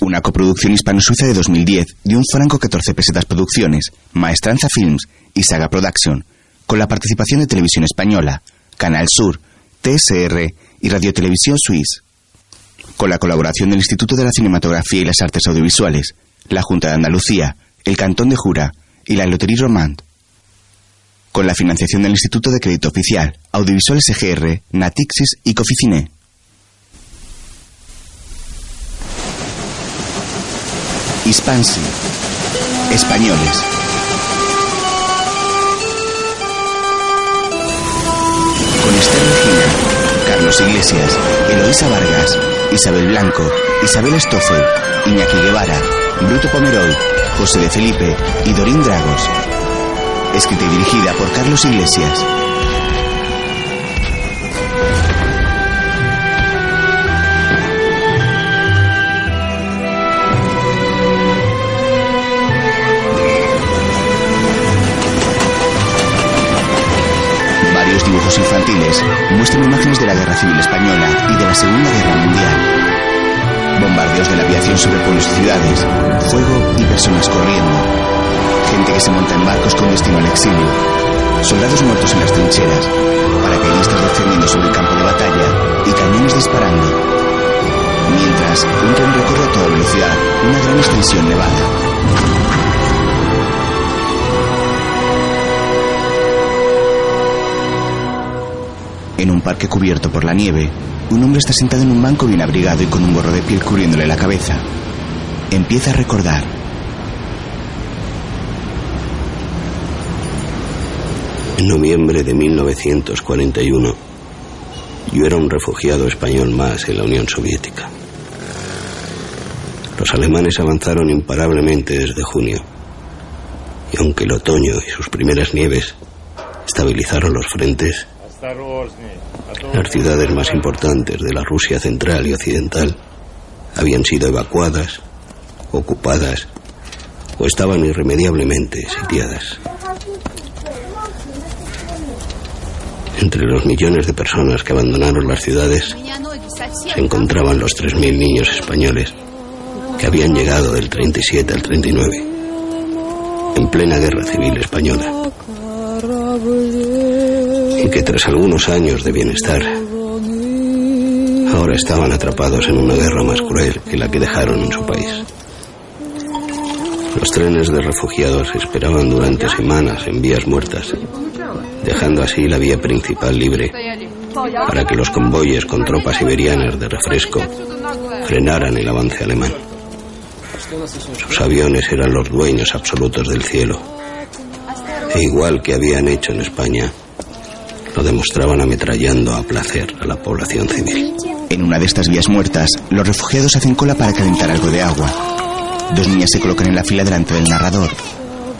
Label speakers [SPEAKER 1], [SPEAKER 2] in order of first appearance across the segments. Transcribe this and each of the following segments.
[SPEAKER 1] Una coproducción hispano-suiza de 2010 de un franco 14 pesetas producciones, Maestranza Films y Saga Production, con la participación de Televisión Española, Canal Sur, TSR y Radio Televisión Suisse. Con la colaboración del Instituto de la Cinematografía y las Artes Audiovisuales, la Junta de Andalucía, el Cantón de Jura y la Lotería Romand. Con la financiación del Instituto de Crédito Oficial, Audiovisuales EGR, Natixis y Coficine. Hispansi. Españoles. Con Esther Regina, Carlos Iglesias, Eloísa Vargas, Isabel Blanco, Isabel Stoffel, Iñaki Guevara, Bruto Pomeroy, José de Felipe y Dorín Dragos. Escrita y dirigida por Carlos Iglesias. Varios dibujos infantiles muestran imágenes de la Guerra Civil Española y de la Segunda Guerra Mundial. Bombardeos de la aviación sobre pueblos y ciudades, fuego y personas corriendo. Gente que se monta en barcos con destino al exilio. Soldados muertos en las trincheras, paracaidistas descendiendo sobre el campo de batalla y cañones disparando. Mientras, un tren recorre a toda velocidad una gran extensión nevada. En un parque cubierto por la nieve, un hombre está sentado en un banco bien abrigado y con un gorro de piel cubriéndole la cabeza. Empieza a recordar.
[SPEAKER 2] En noviembre de 1941, yo era un refugiado español más en la Unión Soviética. Los alemanes avanzaron imparablemente desde junio, y aunque el otoño y sus primeras nieves estabilizaron los frentes, las ciudades más importantes de la Rusia central y occidental habían sido evacuadas, ocupadas o estaban irremediablemente sitiadas. Entre los millones de personas que abandonaron las ciudades se encontraban los 3.000 niños españoles que habían llegado del 37 al 39, en plena guerra civil española, y que tras algunos años de bienestar, ahora estaban atrapados en una guerra más cruel que la que dejaron en su país. Los trenes de refugiados esperaban durante semanas en vías muertas, dejando así la vía principal libre para que los convoyes con tropas siberianas de refresco frenaran el avance alemán. Sus aviones eran los dueños absolutos del cielo. E igual que habían hecho en España, lo demostraban ametrallando a placer a la población civil.
[SPEAKER 1] En una de estas vías muertas, los refugiados hacen cola para calentar algo de agua. Dos niñas se colocan en la fila delante del narrador.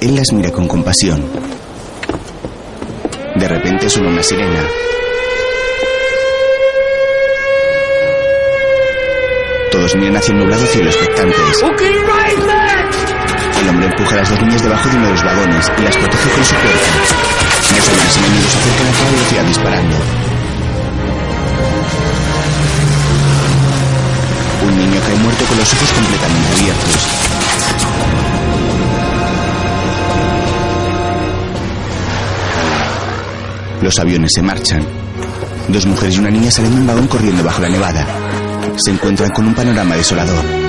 [SPEAKER 1] Él las mira con compasión. De repente suena una sirena. Todos miran hacia el nublado cielo expectantes. El hombre empuja a las dos niñas debajo de uno de los vagones y las protege con su fuerza. Los hombres enemigos se acercan a toda velocidad disparando. Un niño cae muerto con los ojos completamente abiertos. Los aviones se marchan. Dos mujeres y una niña salen de un vagón corriendo bajo la nevada. Se encuentran con un panorama desolador.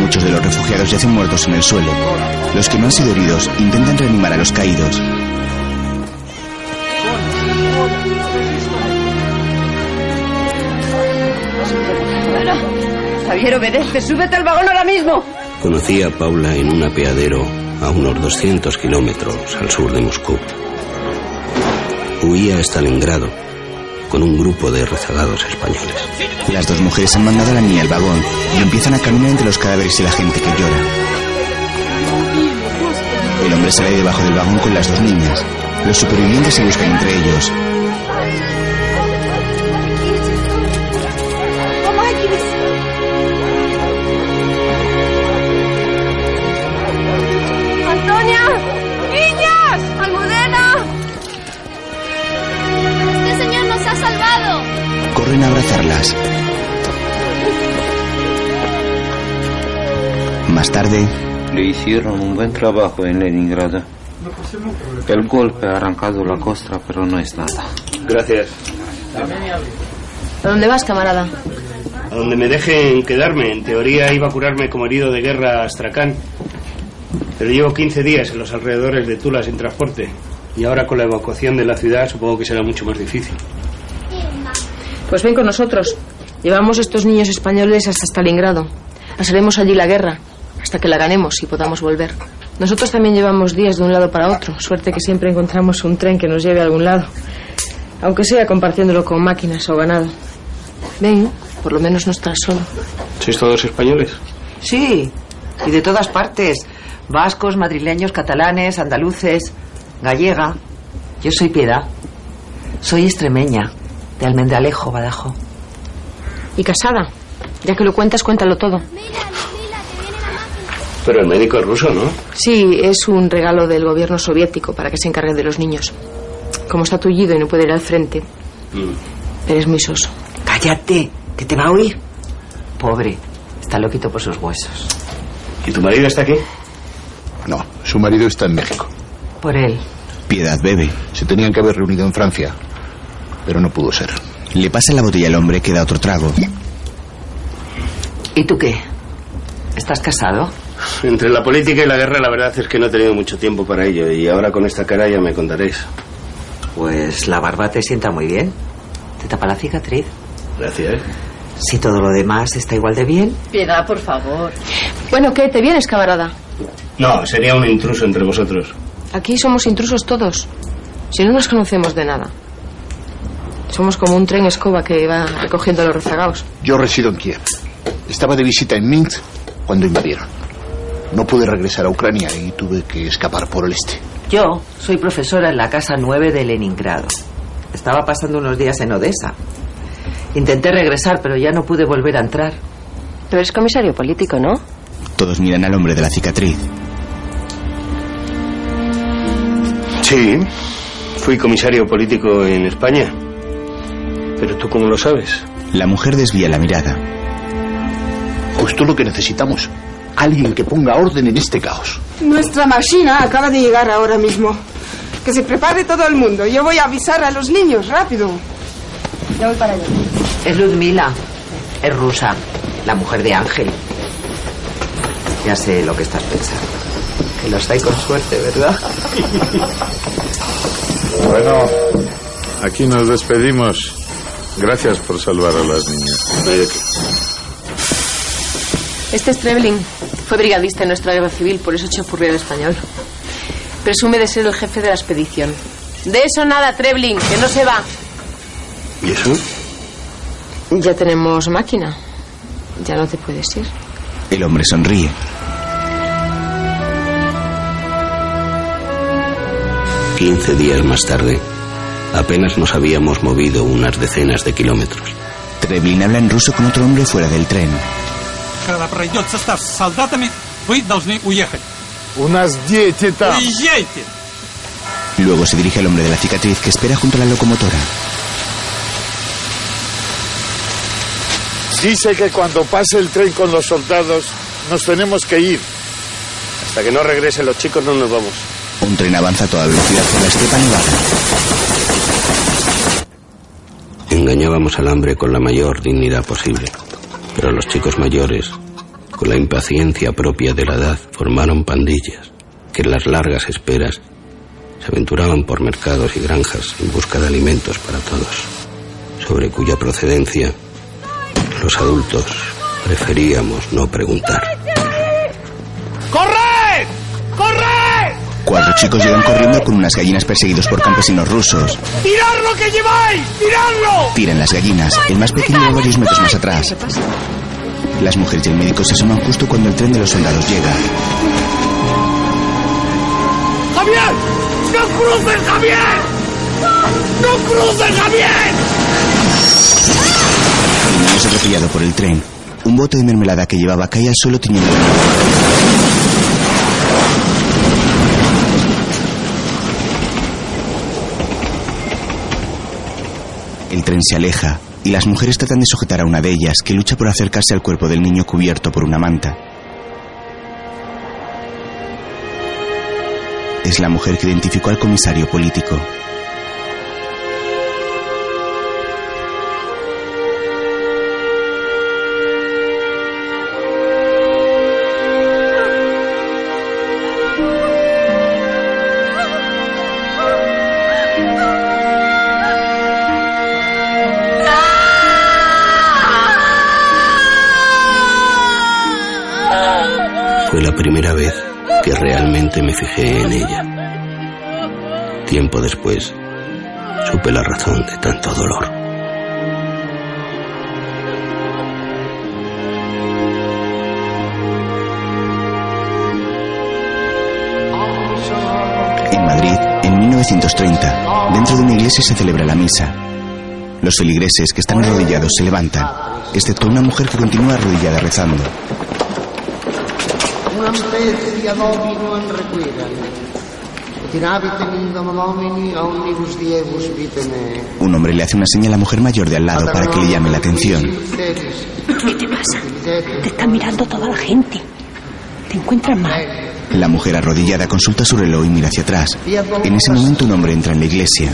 [SPEAKER 1] Muchos de los refugiados yacen muertos en el suelo. Los que no han sido heridos intentan reanimar a los caídos.
[SPEAKER 3] Bueno, Javier, obedece. Súbete al vagón ahora mismo.
[SPEAKER 2] Conocí a Paula en un apeadero a unos 200 kilómetros al sur de Moscú. Huía a Stalingrado con un grupo de rezagados españoles.
[SPEAKER 1] Las dos mujeres han mandado a la niña al vagón y empiezan a caminar entre los cadáveres y la gente que llora. El hombre sale debajo del vagón con las dos niñas. Los supervivientes se buscan entre ellos. Corren a abrazarlas. Más tarde,
[SPEAKER 4] Le hicieron un buen trabajo en Leningrado. El golpe ha arrancado la costra, pero no es nada.
[SPEAKER 5] Gracias.
[SPEAKER 6] ¿A dónde vas, camarada?
[SPEAKER 5] A donde me dejen quedarme. En teoría iba a curarme como herido de guerra a Astrakhan. Pero llevo 15 días en los alrededores de Tula sin transporte. Y ahora con la evacuación de la ciudad supongo que será mucho más difícil.
[SPEAKER 6] Pues ven con nosotros. Llevamos estos niños españoles hasta Stalingrado. Pasaremos allí la guerra, hasta que la ganemos y podamos volver. Nosotros también llevamos días de un lado para otro. Suerte que siempre encontramos un tren que nos lleve a algún lado. Aunque sea compartiéndolo con máquinas o ganado. Ven, por lo menos no estás solo.
[SPEAKER 5] ¿Sois todos españoles?
[SPEAKER 3] Sí, y de todas partes. Vascos, madrileños, catalanes, andaluces, gallega. Yo soy Piedad. Soy extremeña, de Almendralejo, Badajo.
[SPEAKER 6] ¿Y casada? Ya que lo cuentas, cuéntalo todo.
[SPEAKER 5] Pero el médico es ruso, ¿no?
[SPEAKER 6] Sí, es un regalo del gobierno soviético para que se encargue de los niños. Como está tullido y no puede ir al frente, eres muy soso.
[SPEAKER 3] Cállate, que te va a oír. Pobre, está loquito por sus huesos.
[SPEAKER 5] ¿Y tu marido está aquí?
[SPEAKER 7] No, su marido está en México.
[SPEAKER 3] Por él.
[SPEAKER 1] Piedad bebe.
[SPEAKER 7] Se tenían que haber reunido en Francia, pero no pudo ser.
[SPEAKER 1] Le pasa la botella al hombre que da otro trago.
[SPEAKER 3] ¿Y tú qué? ¿Estás casado?
[SPEAKER 5] Entre la política y la guerra la verdad es que no he tenido mucho tiempo para ello y ahora con esta cara ya me contaréis.
[SPEAKER 3] Pues la barba te sienta muy bien. Te tapa la cicatriz.
[SPEAKER 5] Gracias.
[SPEAKER 3] Si todo lo demás está igual de bien.
[SPEAKER 6] Piedad, por favor. Bueno, ¿qué? ¿Te vienes, camarada?
[SPEAKER 5] No, sería un intruso entre vosotros.
[SPEAKER 6] Aquí somos intrusos todos. Si no nos conocemos de nada. Somos como un tren escoba que va recogiendo a los rezagados.
[SPEAKER 7] Yo resido en Kiev. Estaba de visita en Minsk cuando invadieron. No pude regresar a Ucrania y tuve que escapar por el este.
[SPEAKER 3] Yo soy profesora en la Casa 9 de Leningrado. Estaba pasando unos días en Odessa. Intenté regresar, pero ya no pude volver a entrar.
[SPEAKER 6] Pero eres comisario político, ¿no?
[SPEAKER 1] Todos miran al hombre de la cicatriz.
[SPEAKER 5] Sí, fui comisario político en España. Pero tú cómo lo sabes?
[SPEAKER 1] La mujer desvía la mirada.
[SPEAKER 7] Justo lo que necesitamos. Alguien que ponga orden en este caos.
[SPEAKER 8] Nuestra máquina acaba de llegar ahora mismo. Que se prepare todo el mundo. Yo voy a avisar a los niños, rápido.
[SPEAKER 6] Ya voy para allá.
[SPEAKER 3] Es Ludmila. Es rusa. La mujer de Ángel. Ya sé lo que estás pensando. Que los hay con suerte, ¿verdad?
[SPEAKER 9] Bueno, aquí nos despedimos. Gracias por salvar a las niñas.
[SPEAKER 6] Este es Trebling. Fue brigadista en nuestra guerra civil, por eso chapurrea el español. Presume de ser el jefe de la expedición. De eso nada, Trebling, que no se va.
[SPEAKER 5] ¿Y eso?
[SPEAKER 6] Ya tenemos máquina. Ya no te puedes ir.
[SPEAKER 1] El hombre sonríe.
[SPEAKER 2] Quince días más tarde, Apenas nos habíamos movido unas decenas de kilómetros.
[SPEAKER 1] Treblin habla en ruso con otro hombre fuera del tren. Luego se dirige al hombre de la cicatriz que espera junto a la locomotora.
[SPEAKER 9] Dice que cuando pase el tren con los soldados nos tenemos que ir.
[SPEAKER 5] Hasta que no regresen los chicos no nos vamos.
[SPEAKER 1] Un tren avanza a toda velocidad por la estepa nevada.
[SPEAKER 2] Engañábamos al hambre con la mayor dignidad posible, pero los chicos mayores, con la impaciencia propia de la edad, formaron pandillas que en las largas esperas se aventuraban por mercados y granjas en busca de alimentos para todos, sobre cuya procedencia los adultos preferíamos no preguntar.
[SPEAKER 1] Cuatro chicos llegan corriendo con unas gallinas perseguidos por campesinos rusos.
[SPEAKER 10] ¡Tirad lo que lleváis! ¡Tiradlo!
[SPEAKER 1] Tiran las gallinas. El más pequeño va varios metros más atrás. Las mujeres y el médico se asoman justo cuando el tren de los soldados llega.
[SPEAKER 10] ¡Javier! ¡No cruces, Javier! ¡No cruces, Javier!
[SPEAKER 1] El niño es atropellado por el tren. Un bote de mermelada que llevaba cae al suelo tiñendo El tren se aleja y las mujeres tratan de sujetar a una de ellas que lucha por acercarse al cuerpo del niño cubierto por una manta. Es la mujer que identificó al comisario político.
[SPEAKER 2] Primera vez que realmente me fijé en ella. Tiempo después, supe la razón de tanto dolor.
[SPEAKER 1] En Madrid, en 1930, dentro de una iglesia se celebra la misa. Los feligreses que están arrodillados se levantan, excepto una mujer que continúa arrodillada rezando.
[SPEAKER 11] Domini omnibus diebus vitene.
[SPEAKER 1] Un hombre le hace una señal a la mujer mayor de al lado para que le llame la atención.
[SPEAKER 12] ¿Qué te pasa? Te está mirando toda la gente. ¿Te encuentras mal?
[SPEAKER 1] La mujer arrodillada consulta su reloj y mira hacia atrás. En ese momento un hombre entra en la iglesia.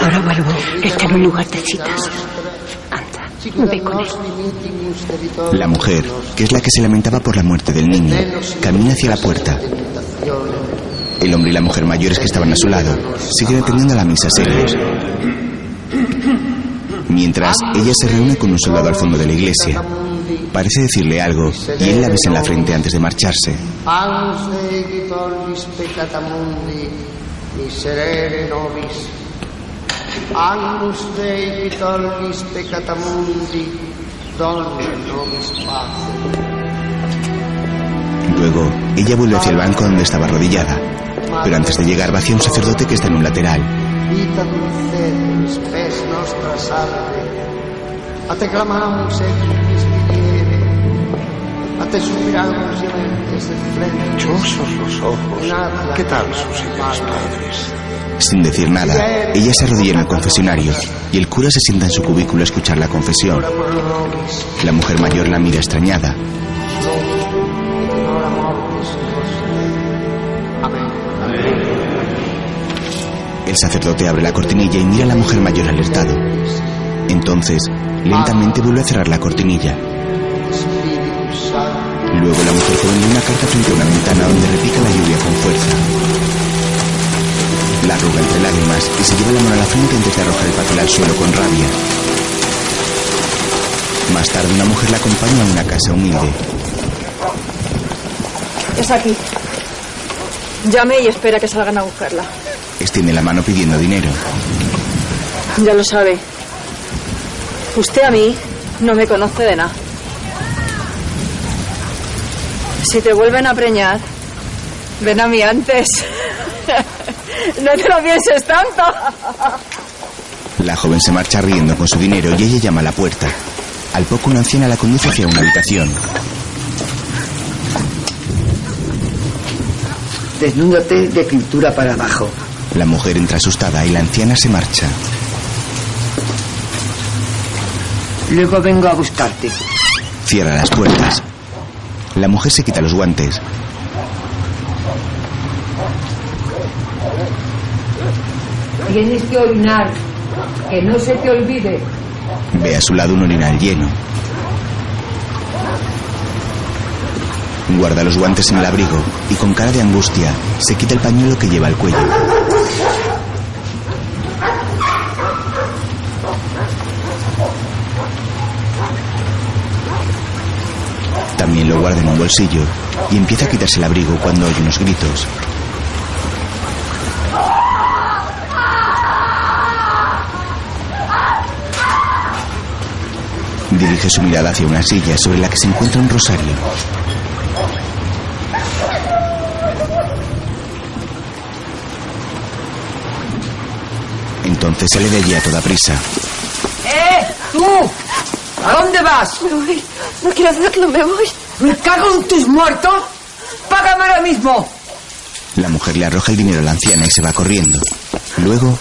[SPEAKER 12] Ahora vuelvo. Este no es lugar de citas. Anda.
[SPEAKER 1] La mujer, que es la que se lamentaba por la muerte del niño, camina hacia la puerta. El hombre y la mujer mayores que estaban a su lado siguen atendiendo a la misa serios. Mientras, ella se reúne con un soldado al fondo de la iglesia. Parece decirle algo y él la besa en la frente antes de marcharse.
[SPEAKER 11] Anus Dei tollis peccata mundi, miserere nobis. Agnus Dei tollis peccata mundi, donne nobis pace.
[SPEAKER 1] Luego, ella vuelve hacia el banco donde estaba arrodillada. Pero antes de llegar va hacia un sacerdote que está en un lateral.
[SPEAKER 11] Vita dulcetum spes nostra salve. A te mistidiere. A te suspiramos gementes et flentes.
[SPEAKER 7] Dichosos los ojos. ¿Qué tal sus señores padres?
[SPEAKER 1] Sin decir nada, ella se arrodilla en el confesionario y el cura se sienta en su cubículo a escuchar la confesión. La mujer mayor la mira extrañada. El sacerdote abre la cortinilla y mira a la mujer mayor alertado. Entonces, lentamente vuelve a cerrar la cortinilla. Luego la mujer lee una carta frente a una ventana donde repica la lluvia con fuerza. La arruga entre lágrimas y se lleva la mano a la frente antes de arrojar el papel al suelo con rabia. Más tarde una mujer la acompaña a una casa humilde.
[SPEAKER 13] Es aquí. Llame y espera que salgan a buscarla.
[SPEAKER 1] Extiende la mano pidiendo dinero.
[SPEAKER 13] Ya lo sabe. Usted a mí no me conoce de nada. Si te vuelven a preñar, ven a mí antes. no te lo pienses tanto.
[SPEAKER 1] La joven se marcha riendo con su dinero y ella llama a la puerta. Al poco una anciana la conduce hacia una habitación.
[SPEAKER 3] Desnúdate de cintura para abajo.
[SPEAKER 1] La mujer entra asustada y la anciana se marcha.
[SPEAKER 3] Luego vengo a buscarte.
[SPEAKER 1] Cierra las puertas. La mujer se quita los guantes.
[SPEAKER 14] Tienes que orinar. Que no se te olvide.
[SPEAKER 1] Ve a su lado un orinal lleno. Guarda los guantes en el abrigo y con cara de angustia se quita el pañuelo que lleva al cuello. También lo guarda en un bolsillo y empieza a quitarse el abrigo cuando oye unos gritos. Dirige su mirada hacia una silla sobre la que se encuentra un rosario. Entonces sale de allí a toda prisa.
[SPEAKER 14] ¡Eh! ¡Tú! ¿A dónde vas?
[SPEAKER 13] Me voy. No quiero hacerlo, me voy.
[SPEAKER 14] ¡Me cago en tus muertos! ¡Págame ahora mismo!
[SPEAKER 1] La mujer le arroja el dinero a la anciana y se va corriendo. Luego,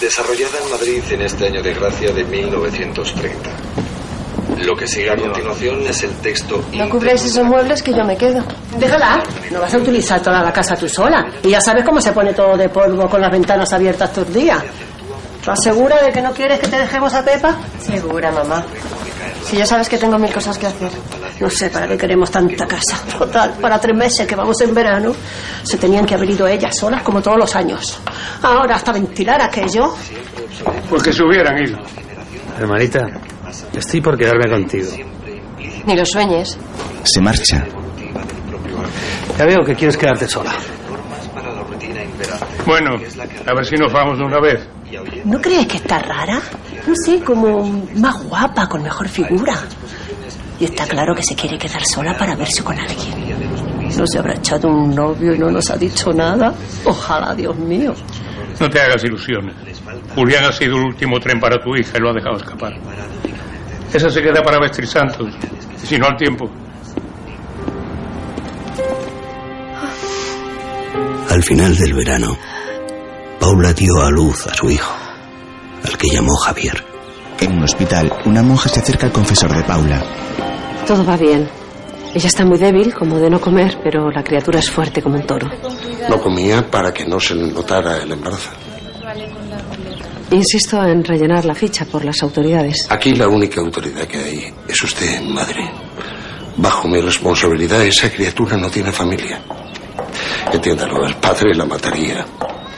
[SPEAKER 5] Desarrollada en Madrid en este año de gracia de 1930.
[SPEAKER 2] Lo que sigue a continuación es el texto.
[SPEAKER 15] No cubréis esos muebles que yo me quedo.
[SPEAKER 12] Déjala. No vas a utilizar toda la casa tú sola. Y ya sabes cómo se pone todo de polvo con las ventanas abiertas todo el día. ¿Estás segura de que no quieres que te dejemos a Pepa?
[SPEAKER 15] Segura, mamá. Si ya sabes que tengo mil cosas que hacer.
[SPEAKER 12] No sé para qué queremos tanta casa. Total, para tres meses que vamos en verano, se tenían que haber ido ellas solas como todos los años. Ahora, hasta ventilar aquello.
[SPEAKER 16] Pues que se hubieran ido. Hermanita, estoy por quedarme contigo.
[SPEAKER 15] Ni lo sueñes.
[SPEAKER 1] Se marcha.
[SPEAKER 16] Ya veo que quieres quedarte sola.
[SPEAKER 17] Bueno, a ver si nos vamos de una vez.
[SPEAKER 12] ¿No crees que está rara? No sé, como más guapa, con mejor figura. Y está claro que se quiere quedar sola para verse con alguien. No se habrá echado un novio y no nos ha dicho nada. Ojalá, Dios mío.
[SPEAKER 17] No te hagas ilusiones. Julián ha sido el último tren para tu hija y lo ha dejado escapar. Esa se queda para vestir santos, y si no al tiempo.
[SPEAKER 2] Al final del verano, Paula dio a luz a su hijo, al que llamó Javier.
[SPEAKER 1] En un hospital, una monja se acerca al confesor de Paula.
[SPEAKER 15] Todo va bien. Ella está muy débil, como de no comer, pero la criatura es fuerte como un toro.
[SPEAKER 18] No comía para que no se le notara el embarazo.
[SPEAKER 15] Insisto en rellenar la ficha por las autoridades.
[SPEAKER 18] Aquí la única autoridad que hay es usted, madre. Bajo mi responsabilidad, esa criatura no tiene familia. Entiéndalo, el padre la mataría.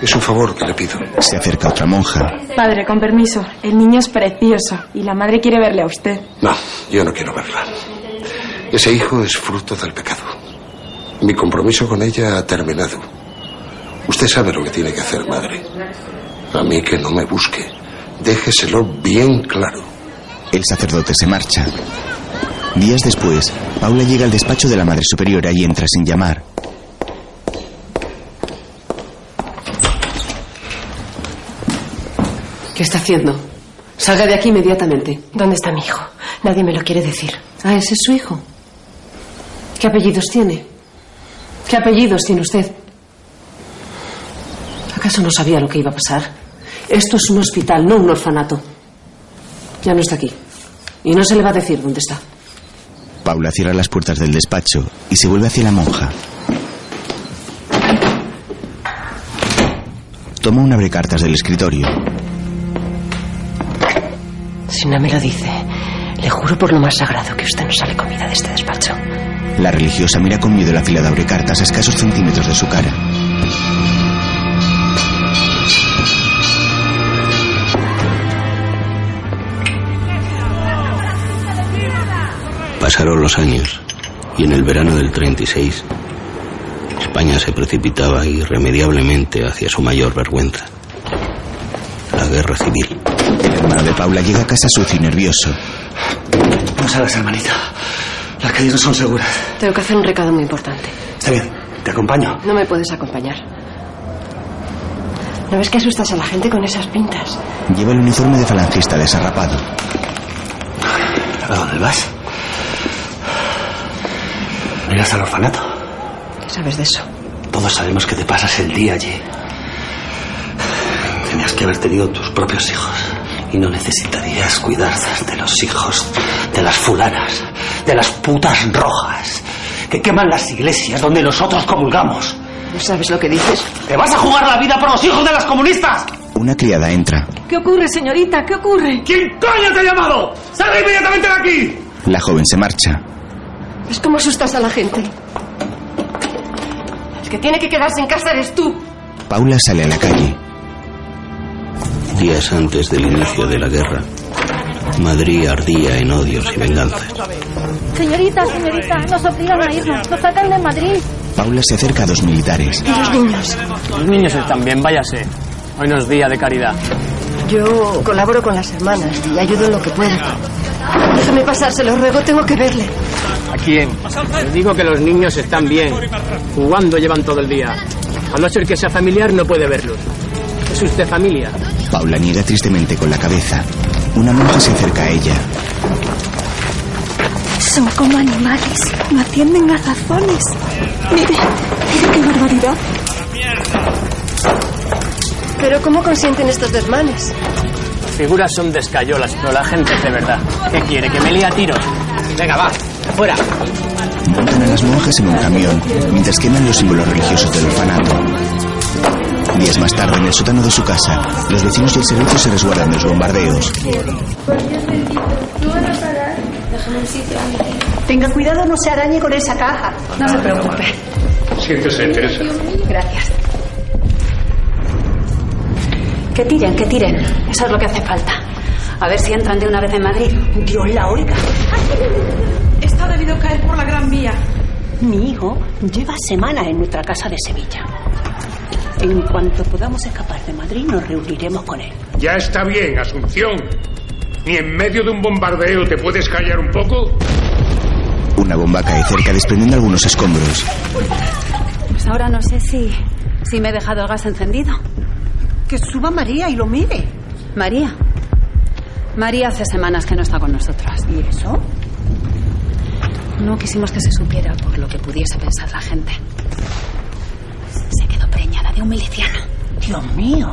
[SPEAKER 18] Es un favor que le pido.
[SPEAKER 1] Se acerca otra monja.
[SPEAKER 6] Padre, con permiso. El niño es precioso y la madre quiere verle a usted.
[SPEAKER 18] No, yo no quiero verla. Ese hijo es fruto del pecado. Mi compromiso con ella ha terminado. Usted sabe lo que tiene que hacer, madre. A mí que no me busque. Déjeselo bien claro.
[SPEAKER 1] El sacerdote se marcha. Días después, Paula llega al despacho de la Madre Superiora y entra sin llamar.
[SPEAKER 15] ¿Qué está haciendo? Salga de aquí inmediatamente.
[SPEAKER 6] ¿Dónde está mi hijo? Nadie me lo quiere decir.
[SPEAKER 15] Ah, ese es su hijo. ¿Qué apellidos tiene? ¿Qué apellidos tiene usted? ¿Acaso no sabía lo que iba a pasar? Esto es un hospital, no un orfanato. Ya no está aquí. Y no se le va a decir dónde está.
[SPEAKER 1] Paula cierra las puertas del despacho y se vuelve hacia la monja. Toma un abrecartas del escritorio.
[SPEAKER 12] Si no me lo dice, le juro por lo más sagrado que usted no sale comida de este despacho.
[SPEAKER 1] La religiosa mira con miedo la fila de abrecartas a escasos centímetros de su cara.
[SPEAKER 2] Pasaron los años y en el verano del 36 España se precipitaba irremediablemente hacia su mayor vergüenza, la guerra civil.
[SPEAKER 1] El hermano de Paula llega a casa sucio y nervioso.
[SPEAKER 19] No sabes, hermanita. Las calles no son seguras.
[SPEAKER 15] Tengo que hacer un recado muy importante.
[SPEAKER 19] Está bien, te acompaño.
[SPEAKER 15] No me puedes acompañar. ¿No ves que asustas a la gente con esas pintas?
[SPEAKER 1] Lleva el uniforme de falangista desarrapado.
[SPEAKER 19] ¿A dónde vas? ¿No irás al orfanato?
[SPEAKER 15] ¿Qué sabes de eso?
[SPEAKER 19] Todos sabemos que te pasas el día allí. Tenías que haber tenido tus propios hijos. Y no necesitarías cuidar de los hijos de las fulanas, de las putas rojas, que queman las iglesias donde nosotros comulgamos.
[SPEAKER 15] ¿No sabes lo que dices?
[SPEAKER 19] ¿Te vas a jugar la vida por los hijos de las comunistas?
[SPEAKER 1] Una criada entra.
[SPEAKER 6] ¿Qué ocurre, señorita? ¿Qué ocurre?
[SPEAKER 19] ¿Quién coño te ha llamado? ¡Sal inmediatamente de aquí!
[SPEAKER 1] La joven se marcha.
[SPEAKER 15] ¿Ves cómo asustas a la gente? El que tiene que quedarse en casa eres tú.
[SPEAKER 1] Paula sale a la calle.
[SPEAKER 2] Días antes del inicio de la guerra, Madrid ardía en odios y venganzas.
[SPEAKER 20] Señorita, señorita, nos obligan a irnos. Nos sacan de Madrid.
[SPEAKER 1] Paula se acerca a dos militares.
[SPEAKER 15] ¿Y los niños?
[SPEAKER 21] Los niños están bien, váyase. Hoy no es día de caridad.
[SPEAKER 15] Yo colaboro con las hermanas y ayudo en lo que pueda. Déjame pasar, se lo ruego, tengo que verle.
[SPEAKER 21] ¿A quién? Les digo que los niños están bien. Jugando llevan todo el día. A no ser que sea familiar, no puede verlos. ¿Es usted familia?
[SPEAKER 1] Paula niega tristemente con la cabeza. Una monja se acerca a ella.
[SPEAKER 6] Son como animales. No atienden a razones. Mire, mire qué barbaridad.
[SPEAKER 15] ¿Pero cómo consienten estos desmanes?
[SPEAKER 22] figuras son de escayolas, pero la gente es de verdad. ¿Qué quiere? ¿Que me lía a tiros? Venga, va, fuera.
[SPEAKER 1] Montan a las monjas en un camión mientras queman los símbolos religiosos del orfanato. Días más tarde, en el sótano de su casa, los vecinos y el servicio se resguardan de los bombardeos.
[SPEAKER 12] Tenga cuidado, no se arañe con esa caja.
[SPEAKER 13] No se preocupe.
[SPEAKER 17] Siéntese, Teresa.
[SPEAKER 13] Gracias. Que tiren, que tiren. Eso es lo que hace falta. A ver si entran de una vez en Madrid.
[SPEAKER 12] Dios la oiga.
[SPEAKER 8] Esta ha debido caer por la Gran Vía.
[SPEAKER 12] Mi hijo lleva semanas en nuestra casa de Sevilla. En cuanto podamos escapar de Madrid, nos reuniremos con él.
[SPEAKER 17] Ya está bien, Asunción. Ni en medio de un bombardeo te puedes callar un poco.
[SPEAKER 1] Una bomba cae cerca desprendiendo algunos escombros.
[SPEAKER 13] Pues ahora no sé si, si me he dejado el gas encendido.
[SPEAKER 12] Que suba María y lo mire.
[SPEAKER 13] María. María hace semanas que no está con nosotras.
[SPEAKER 12] ¿Y eso?
[SPEAKER 13] No quisimos que se supiera por lo que pudiese pensar la gente. De un miliciano.
[SPEAKER 12] Dios mío.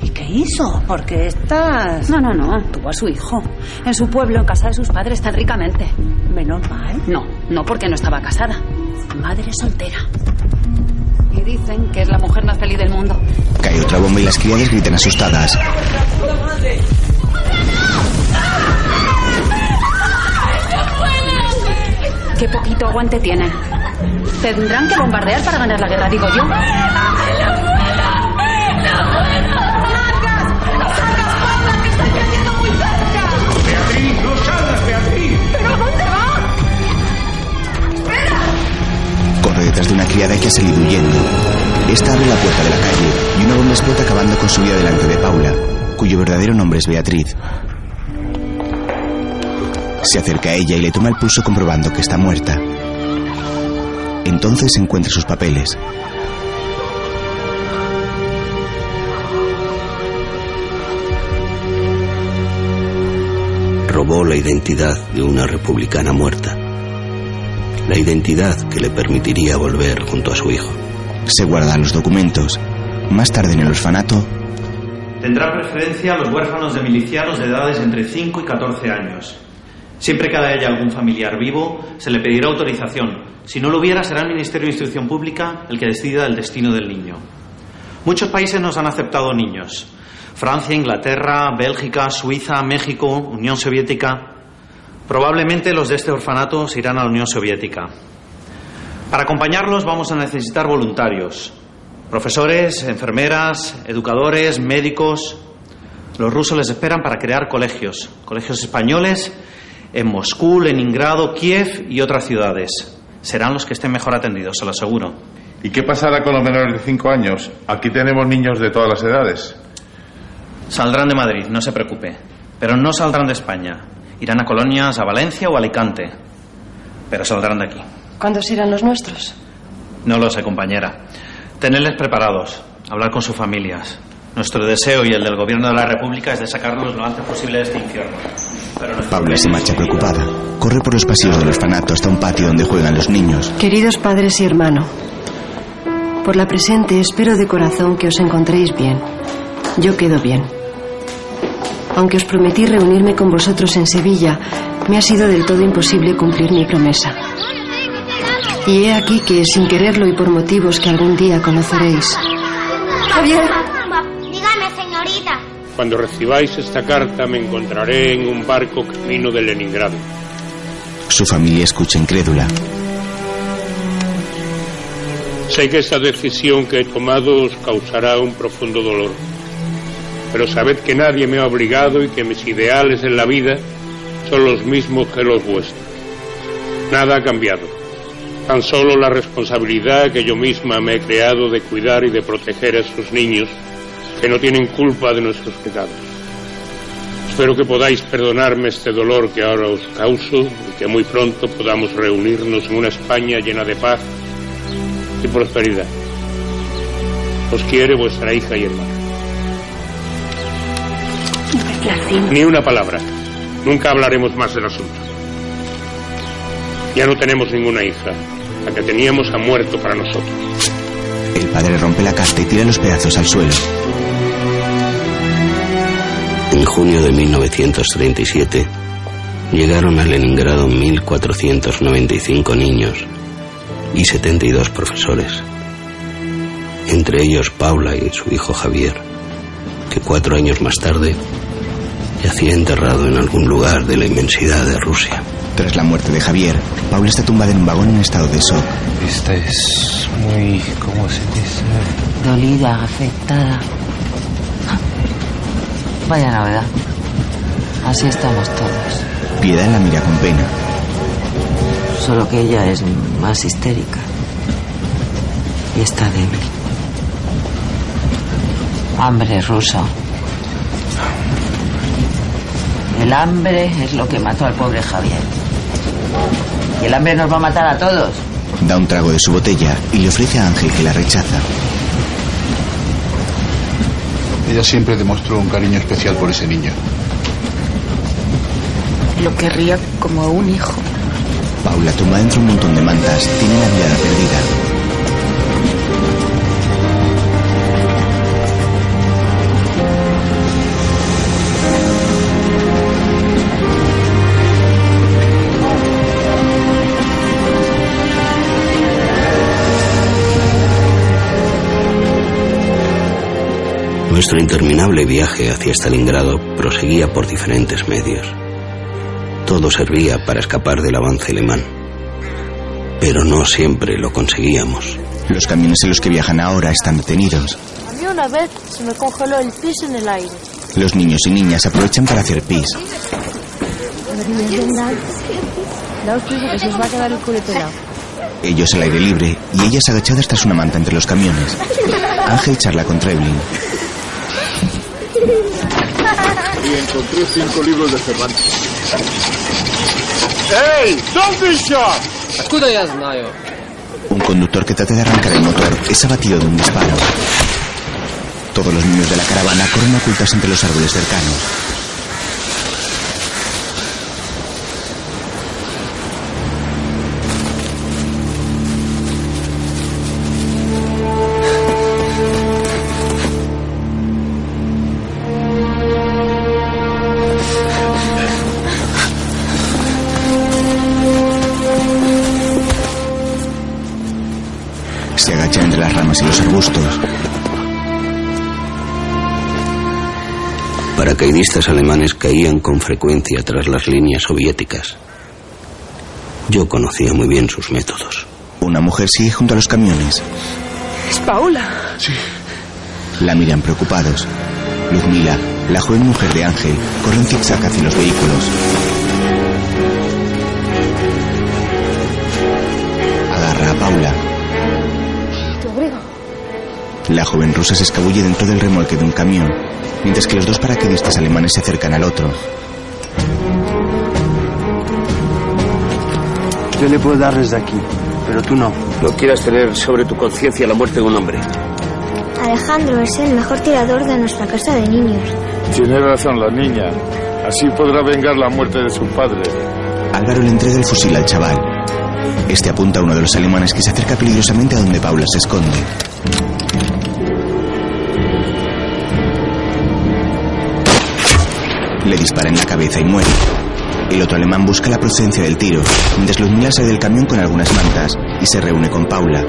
[SPEAKER 12] ¿Y qué hizo? Porque estás...
[SPEAKER 13] No, no, no. Tuvo a su hijo. En su pueblo, en casa de sus padres, tan ricamente.
[SPEAKER 12] Menos mal.
[SPEAKER 13] No, no porque no estaba casada.
[SPEAKER 12] Madre soltera.
[SPEAKER 13] Y dicen que es la mujer más feliz del mundo.
[SPEAKER 1] Cae otra bomba y las criadas gritan asustadas.
[SPEAKER 13] Qué poquito aguante tienen. Tendrán que bombardear para ganar la guerra, digo yo.
[SPEAKER 17] Beatriz, no salgas, Beatriz.
[SPEAKER 8] ¿Pero dónde va?
[SPEAKER 1] Corre detrás de una criada que ha salido huyendo. Esta abre la puerta de la calle y una bomba explota acabando con su vida delante de Paula, cuyo verdadero nombre es Beatriz. Se acerca a ella y le toma el pulso comprobando que está muerta. Entonces encuentra sus papeles.
[SPEAKER 2] Robó la identidad de una republicana muerta. La identidad que le permitiría volver junto a su hijo.
[SPEAKER 1] Se guardan los documentos. Más tarde en el orfanato,
[SPEAKER 23] Tendrá preferencia a los huérfanos de milicianos de edades entre 5 y 14 años. Siempre que haya algún familiar vivo, se le pedirá autorización. Si no lo hubiera, será el Ministerio de Instrucción Pública el que decida el destino del niño. Muchos países nos han aceptado niños. Francia, Inglaterra, Bélgica, Suiza, México, Unión Soviética. Probablemente los de este orfanato se irán a la Unión Soviética. Para acompañarlos vamos a necesitar voluntarios. Profesores, enfermeras, educadores, médicos. Los rusos les esperan para crear colegios, colegios españoles en Moscú, Leningrado, Kiev y otras ciudades. Serán los que estén mejor atendidos, se lo aseguro.
[SPEAKER 9] ¿Y qué pasará con los menores de 5 años? Aquí tenemos niños de todas las edades.
[SPEAKER 23] Saldrán de Madrid, no se preocupe. Pero no saldrán de España. Irán a colonias, a Valencia o a Alicante. Pero saldrán de aquí.
[SPEAKER 6] ¿Cuándo serán los nuestros?
[SPEAKER 23] No lo sé, compañera. Tenerles preparados, hablar con sus familias. Nuestro deseo y el del gobierno de la República es de sacarlos lo antes posible de este infierno.
[SPEAKER 1] Paula se marcha preocupada. Corre por los pasillos del orfanato hasta un patio donde juegan los niños.
[SPEAKER 15] Queridos padres y hermano, por la presente espero de corazón que os encontréis bien. Yo quedo bien. Aunque os prometí reunirme con vosotros en Sevilla, me ha sido del todo imposible cumplir mi promesa. Y he aquí que, sin quererlo y por motivos que algún día conoceréis,
[SPEAKER 24] Javier. Dígame, señorita.
[SPEAKER 17] Cuando recibáis esta carta me encontraré en un barco camino de Leningrado.
[SPEAKER 1] Su familia escucha incrédula.
[SPEAKER 17] Sé que esta decisión que he tomado os causará un profundo dolor. Pero sabed que nadie me ha obligado y que mis ideales en la vida son los mismos que los vuestros. Nada ha cambiado. Tan solo la responsabilidad que yo misma me he creado de cuidar y de proteger a esos niños que no tienen culpa de nuestros pecados. Espero que podáis perdonarme este dolor que ahora os causo y que muy pronto podamos reunirnos en una España llena de paz y prosperidad. Os quiere vuestra hija y hermana. Ni una palabra. Nunca hablaremos más del asunto. Ya no tenemos ninguna hija. La que teníamos ha muerto para nosotros.
[SPEAKER 1] El padre rompe la carta y tira los pedazos al suelo.
[SPEAKER 2] En junio de 1937 llegaron a Leningrado 1.495 niños y 72 profesores, entre ellos Paula y su hijo Javier, que cuatro años más tarde yacía enterrado en algún lugar de la inmensidad de Rusia.
[SPEAKER 1] Tras la muerte de Javier, Paula está tumbada en un vagón en estado de shock.
[SPEAKER 25] Esta es muy, ¿cómo se dice?
[SPEAKER 3] Dolida, afectada. Vaya novedad. Así estamos todos.
[SPEAKER 1] Piedad la mira con pena.
[SPEAKER 3] Solo que ella es más histérica. Y está débil. Hambre ruso. El hambre es lo que mató al pobre Javier. Y el hambre nos va a matar a todos.
[SPEAKER 1] Da un trago de su botella y le ofrece a Ángel que la rechaza.
[SPEAKER 7] Ella siempre demostró un cariño especial por ese niño.
[SPEAKER 26] Lo querría como un hijo.
[SPEAKER 1] Paula tumba dentro un montón de mantas. Tiene la mirada perdida.
[SPEAKER 2] Nuestro interminable viaje hacia Stalingrado proseguía por diferentes medios. Todo servía para escapar del avance alemán. Pero no siempre lo conseguíamos.
[SPEAKER 1] Los camiones en los que viajan ahora están detenidos.
[SPEAKER 24] A mí una vez se me congeló el pis en el aire.
[SPEAKER 1] Los niños y niñas aprovechan para hacer pis. Ellos al aire libre y ellas agachadas tras una manta entre los camiones. Ángel charla con Treblin.
[SPEAKER 7] Y encontré cinco libros de Cervantes.
[SPEAKER 27] ¡Ey! ¿Dónde está?
[SPEAKER 22] Откуда я знаю?
[SPEAKER 1] Un conductor que trata de arrancar el motor es abatido de un disparo. Todos los niños de la caravana corren ocultas entre los árboles cercanos. Ramas y los arbustos.
[SPEAKER 2] Paracaidistas alemanes caían con frecuencia tras las líneas soviéticas. Yo conocía muy bien sus métodos.
[SPEAKER 1] Una mujer sigue junto a los camiones.
[SPEAKER 8] Es Paula.
[SPEAKER 7] Sí.
[SPEAKER 1] La miran preocupados. Luzmila, la joven mujer de Ángel, corre en zigzag hacia los vehículos. Agarra a Paula. La joven rusa se escabulle dentro del remolque de un camión, mientras que los dos paracaidistas alemanes se acercan al otro.
[SPEAKER 25] Yo le puedo dar desde aquí, pero tú no.
[SPEAKER 5] No quieras tener sobre tu conciencia la muerte de un hombre.
[SPEAKER 28] Alejandro es el mejor tirador de nuestra casa de niños.
[SPEAKER 9] Tiene razón la niña. Así podrá vengar la muerte de su padre.
[SPEAKER 1] Álvaro le entrega el fusil al chaval. Este apunta a uno de los alemanes que se acerca peligrosamente a donde Paula se esconde. Le dispara en la cabeza y muere. El otro alemán busca la procedencia del tiro, Luzmila sale del camión con algunas mantas y se reúne con Paula.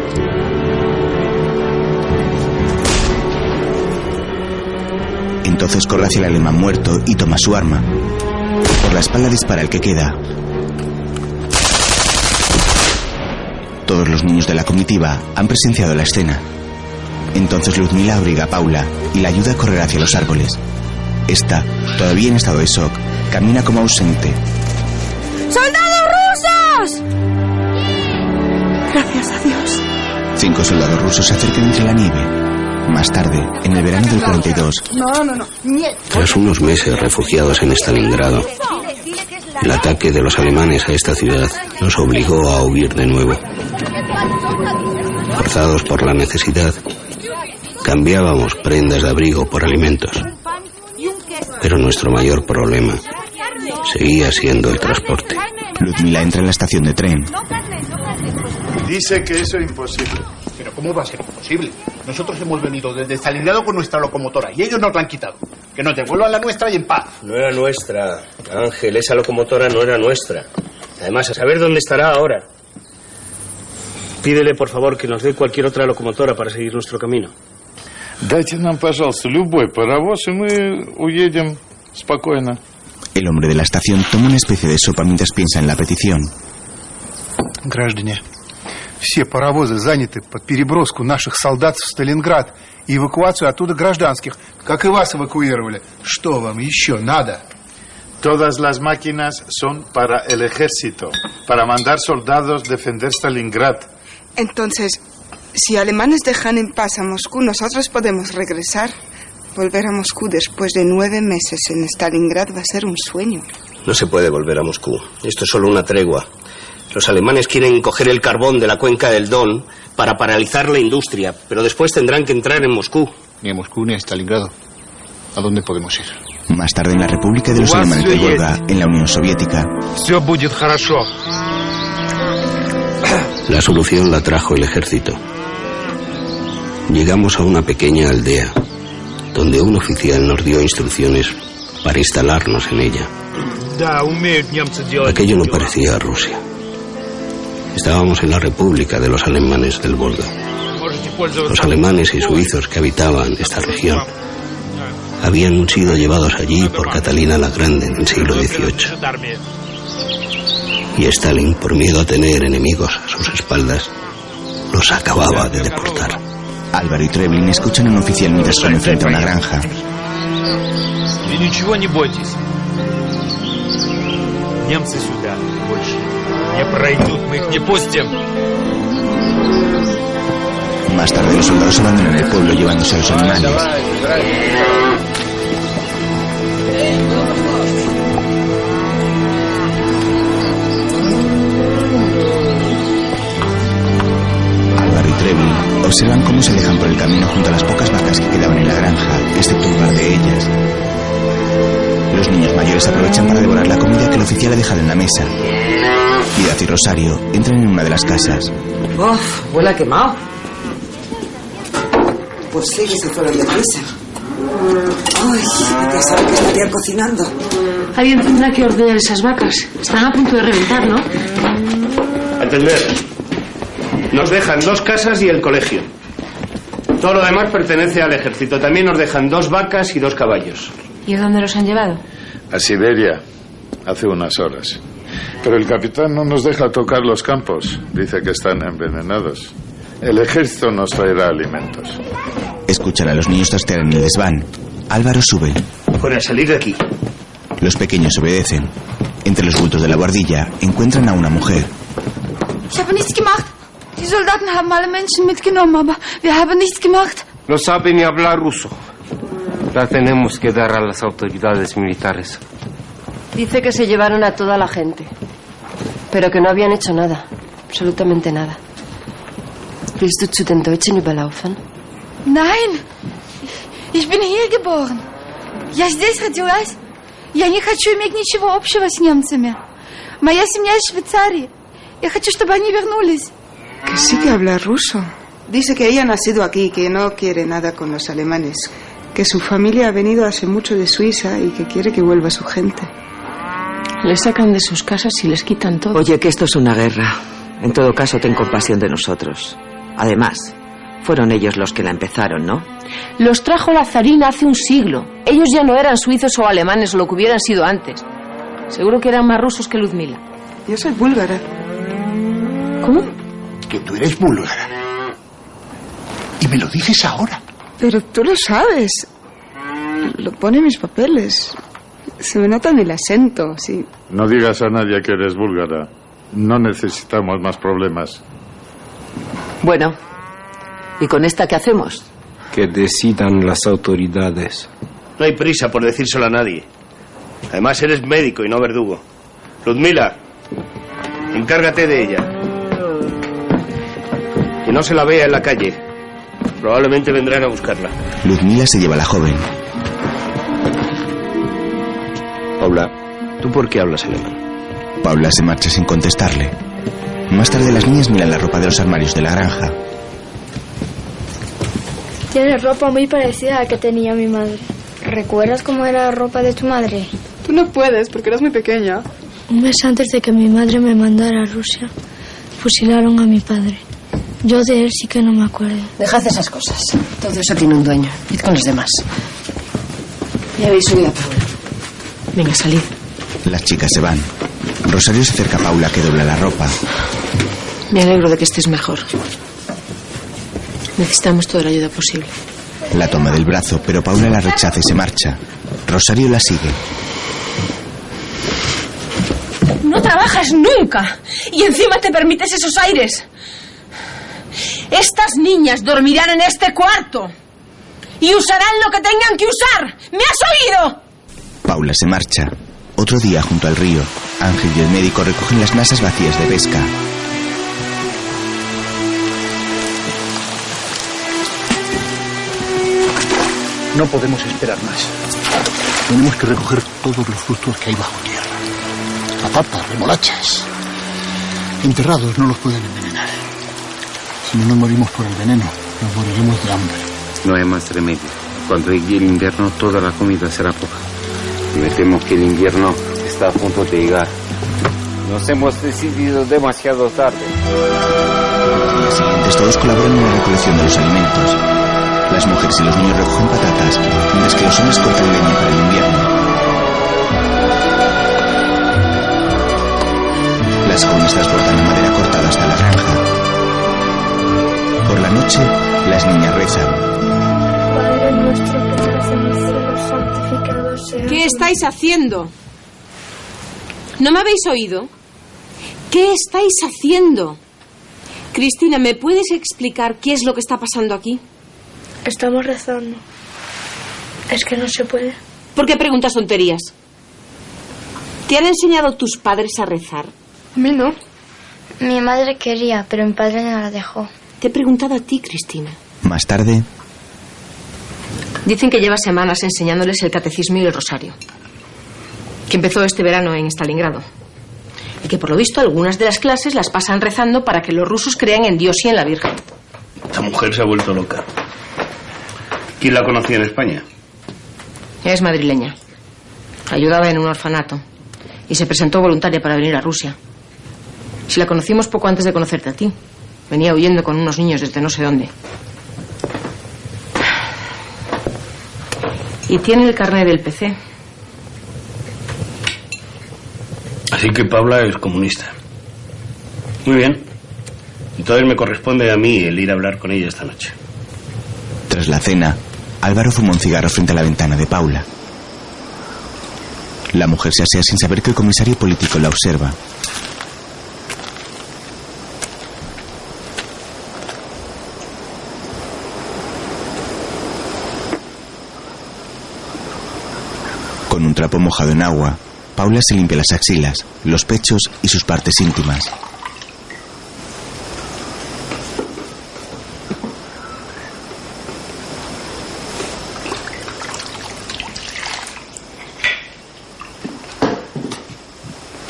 [SPEAKER 1] Entonces corre hacia el alemán muerto y toma su arma. Por la espalda dispara el que queda. Todos los niños de la comitiva han presenciado la escena. Entonces Luzmila abriga a Paula y la ayuda a correr hacia los árboles. Esta, todavía en estado de shock, camina como ausente.
[SPEAKER 26] ¡Soldados rusos! Gracias a Dios.
[SPEAKER 1] Cinco soldados rusos se acercan entre la nieve. Más tarde, en el verano del 42,
[SPEAKER 8] No, no, no.
[SPEAKER 2] Tras unos meses refugiados en Stalingrado, el ataque de los alemanes a esta ciudad nos obligó a huir de nuevo. Forzados por la necesidad, cambiábamos prendas de abrigo por alimentos. Pero nuestro mayor problema seguía siendo el transporte.
[SPEAKER 1] Luzmila entra en la estación de tren.
[SPEAKER 9] Dice que eso es imposible.
[SPEAKER 7] Pero ¿cómo va a ser posible? Nosotros hemos venido desde Stalingrado con nuestra locomotora y ellos nos la han quitado. Que nos devuelvan la nuestra y en paz.
[SPEAKER 5] No era nuestra, Ángel. Esa locomotora no era nuestra. Además, a saber dónde estará ahora. Pídele, por favor, que nos dé cualquier otra locomotora para seguir nuestro camino.
[SPEAKER 9] Дайте нам, пожалуйста, любой паровоз, и мы уедем спокойно.
[SPEAKER 1] El hombre de la estación toma una especie de sopa mientras piensa en la petición.
[SPEAKER 25] Граждане, все паровозы заняты под переброску наших солдат в Сталинград и эвакуацию оттуда гражданских, как и вас эвакуировали. Что вам еще надо?
[SPEAKER 9] Todas las máquinas son para el ejército, para mandar soldados defender Stalingrad.
[SPEAKER 8] Entonces, Si alemanes dejan en paz a Moscú, nosotros podemos regresar. Volver a Moscú después de nueve meses en Stalingrad va a ser un sueño.
[SPEAKER 2] No se puede volver a Moscú. Esto es solo una tregua. Los alemanes quieren coger el carbón de la cuenca del Don para paralizar la industria, pero después tendrán que entrar en Moscú.
[SPEAKER 7] Ni a Moscú ni a Stalingrado. ¿A dónde podemos ir?
[SPEAKER 1] Más tarde en la República de los Alemanes de Volga, en la Unión Soviética.
[SPEAKER 2] La solución la trajo el ejército llegamos a una pequeña aldea, donde un oficial nos dio instrucciones para instalarnos en ella. Aquello no parecía Rusia. Estábamos en la República de los Alemanes del Volga. Los alemanes y suizos que habitaban esta región habían sido llevados allí por Catalina la Grande en el siglo XVIII. Y Stalin, por miedo a tener enemigos a sus espaldas, los acababa de deportar.
[SPEAKER 1] Álvaro y Treblin escuchan a un oficial mientras come frente a una granja. Más tarde los soldados abandonan el pueblo llevándose a los animales. Observan cómo se alejan por el camino junto a las pocas vacas que quedaban en la granja, excepto un par de ellas. Los niños mayores aprovechan para devorar la comida que el oficial ha dejado en la mesa. Piedad y Rosario entran en una de las casas.
[SPEAKER 3] Uf, huele a quemado. Pues sí, que se fueron de prisa. Ay, ya saben que estarían cocinando.
[SPEAKER 6] Alguien tendrá que ordenar esas vacas. Están a punto de reventar, ¿no?
[SPEAKER 5] Entender. Nos dejan dos casas y el colegio. Todo lo demás pertenece al ejército. También nos dejan dos vacas y dos caballos.
[SPEAKER 6] ¿Y a dónde los han llevado?
[SPEAKER 9] A Siberia, hace unas horas. Pero el capitán no nos deja tocar los campos. Dice que están envenenados. El ejército nos traerá alimentos.
[SPEAKER 1] Escuchan a los niños trastear en el desván. Álvaro sube.
[SPEAKER 5] Fuera, salir de aquí.
[SPEAKER 1] Los pequeños obedecen. Entre los bultos de la guardilla encuentran a una mujer.
[SPEAKER 24] Ich habe nichts gemacht. Die Soldaten haben alle Menschen mitgenommen, aber wir haben nichts gemacht.
[SPEAKER 25] No sabe ni hablar ruso. La tenemos que dar a las autoridades militares.
[SPEAKER 15] Dice que se llevaron a toda la gente, pero que no habían hecho nada, absolutamente nada. Willst du zu den Deutschen überlaufen?
[SPEAKER 24] Nein, ich bin hier geboren. Я здесь родилась. Я не хочу иметь ничего общего с немцами. Моя семья из Швейцарии. Я хочу, чтобы они вернулись.
[SPEAKER 8] Que sí que habla ruso. Dice que ella ha nacido aquí, que no quiere nada con los alemanes. Que su familia ha venido hace mucho de Suiza y que quiere que vuelva su gente.
[SPEAKER 6] Les sacan de sus casas y les quitan todo.
[SPEAKER 3] Oye, que esto es una guerra. En todo caso, ten compasión de nosotros. Además, fueron ellos los que la empezaron, ¿no?
[SPEAKER 6] Los trajo la zarina hace un siglo. Ellos ya no eran suizos o alemanes o lo que hubieran sido antes. Seguro que eran más rusos que Luzmila.
[SPEAKER 8] Yo soy búlgara.
[SPEAKER 6] ¿Cómo?
[SPEAKER 7] Que tú eres búlgara. Y me lo dices ahora.
[SPEAKER 8] Pero tú lo sabes. Lo pone en mis papeles. Se me nota en el acento, sí.
[SPEAKER 9] No digas a nadie que eres búlgara. No necesitamos más problemas.
[SPEAKER 3] Bueno, ¿y con esta qué hacemos?
[SPEAKER 25] Que decidan las autoridades.
[SPEAKER 5] No hay prisa por decírselo a nadie. Además, eres médico y no verdugo. Ludmila, encárgate de ella. Que no se la vea en la calle. Probablemente vendrán a buscarla.
[SPEAKER 1] Luzmila se lleva a la joven.
[SPEAKER 2] Paula, ¿tú por qué hablas alemán?
[SPEAKER 1] Paula se marcha sin contestarle. Más tarde las niñas miran la ropa de los armarios de la granja.
[SPEAKER 28] Tiene ropa muy parecida a la que tenía mi madre. ¿Recuerdas cómo era la ropa de tu madre?
[SPEAKER 26] Tú no puedes porque eras muy pequeña.
[SPEAKER 28] Un mes antes de que mi madre me mandara a Rusia, fusilaron a mi padre. Yo de él sí que no me acuerdo.
[SPEAKER 15] Dejad esas cosas. Todo eso tiene un dueño. Id con los demás. Ya habéis subido a Paula.
[SPEAKER 6] Venga, salid.
[SPEAKER 1] Las chicas se van. Rosario se acerca a Paula que dobla la ropa.
[SPEAKER 6] Me alegro de que estés mejor. Necesitamos toda la ayuda posible.
[SPEAKER 1] La toma del brazo, pero Paula la rechaza y se marcha. Rosario la sigue.
[SPEAKER 6] No trabajas nunca y encima te permites esos aires. Estas niñas dormirán en este cuarto y usarán lo que tengan que usar. ¿Me has oído?
[SPEAKER 1] Paula se marcha. Otro día, junto al río, Ángel y el médico recogen las masas vacías de pesca.
[SPEAKER 7] No podemos esperar más. Tenemos que recoger todos los frutos que hay bajo tierra. Patatas, remolachas. Enterrados no los pueden envenenar. Si no nos morimos por el veneno, nos moriremos de hambre.
[SPEAKER 2] No hay más remedio. Cuando llegue el invierno, toda la comida será poca. Y me temo que el invierno está a punto de llegar. Nos hemos decidido demasiado tarde.
[SPEAKER 1] Al día siguiente, todos colaboran en la recolección de los alimentos. Las mujeres y los niños recogen patatas, mientras que los hombres cortan leña para el invierno. Las jóvenes transportan la madera cortada hasta la granja. Por la noche, las niñas rezan.
[SPEAKER 28] Padre nuestro que estás en el cielo, santificado sea.
[SPEAKER 6] ¿Qué estáis haciendo? ¿No me habéis oído? ¿Qué estáis haciendo? Cristina, ¿me puedes explicar qué es lo que está pasando aquí?
[SPEAKER 28] Estamos rezando. Es que no se puede.
[SPEAKER 6] ¿Por qué preguntas tonterías? ¿Te han enseñado tus padres a rezar?
[SPEAKER 28] A mí no. Mi madre quería, pero mi padre no la dejó.
[SPEAKER 6] Te he preguntado a ti, Cristina.
[SPEAKER 1] Más tarde,
[SPEAKER 6] Dicen que lleva semanas enseñándoles el catecismo y el rosario. Que empezó este verano en Stalingrado. Y que por lo visto algunas de las clases las pasan rezando para que los rusos crean en Dios y en la Virgen.
[SPEAKER 5] Esta mujer se ha vuelto loca. ¿Quién la conocía en España?
[SPEAKER 6] Es madrileña. Ayudaba en un orfanato. Y se presentó voluntaria para venir a Rusia. Si la conocimos poco antes de conocerte a ti. Venía huyendo con unos niños desde no sé dónde. Y tiene el carnet del PC.
[SPEAKER 5] Así que Paula es comunista. Muy bien. Entonces me corresponde a mí el ir a hablar con ella esta noche.
[SPEAKER 1] tras la cena, Álvaro fuma un cigarro frente a la ventana de Paula. La mujer se asea sin saber que el comisario político la observa. Con un trapo mojado en agua, Paula se limpia las axilas, los pechos y sus partes íntimas.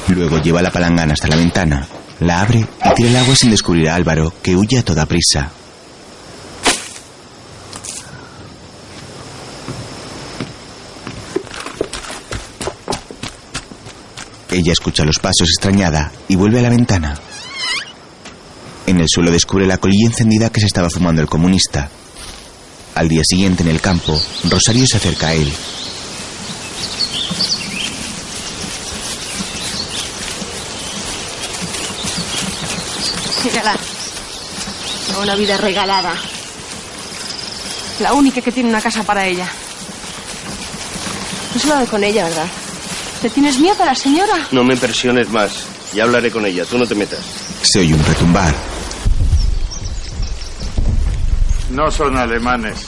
[SPEAKER 1] Luego lleva la palangana hasta la ventana, la abre y tira el agua sin descubrir a Álvaro, que huye a toda prisa. Ella escucha los pasos extrañada y vuelve a la ventana. En el suelo descubre la colilla encendida que se estaba fumando el comunista. Al día siguiente, en el campo, Rosario se acerca a él.
[SPEAKER 6] Mírala. Una vida regalada. La única que tiene una casa para ella. No se va con ella, ¿verdad? ¿Te tienes miedo a la señora?
[SPEAKER 5] No me presiones más. Ya hablaré con ella. Tú no te metas.
[SPEAKER 1] Se oye un retumbar.
[SPEAKER 9] No son alemanes.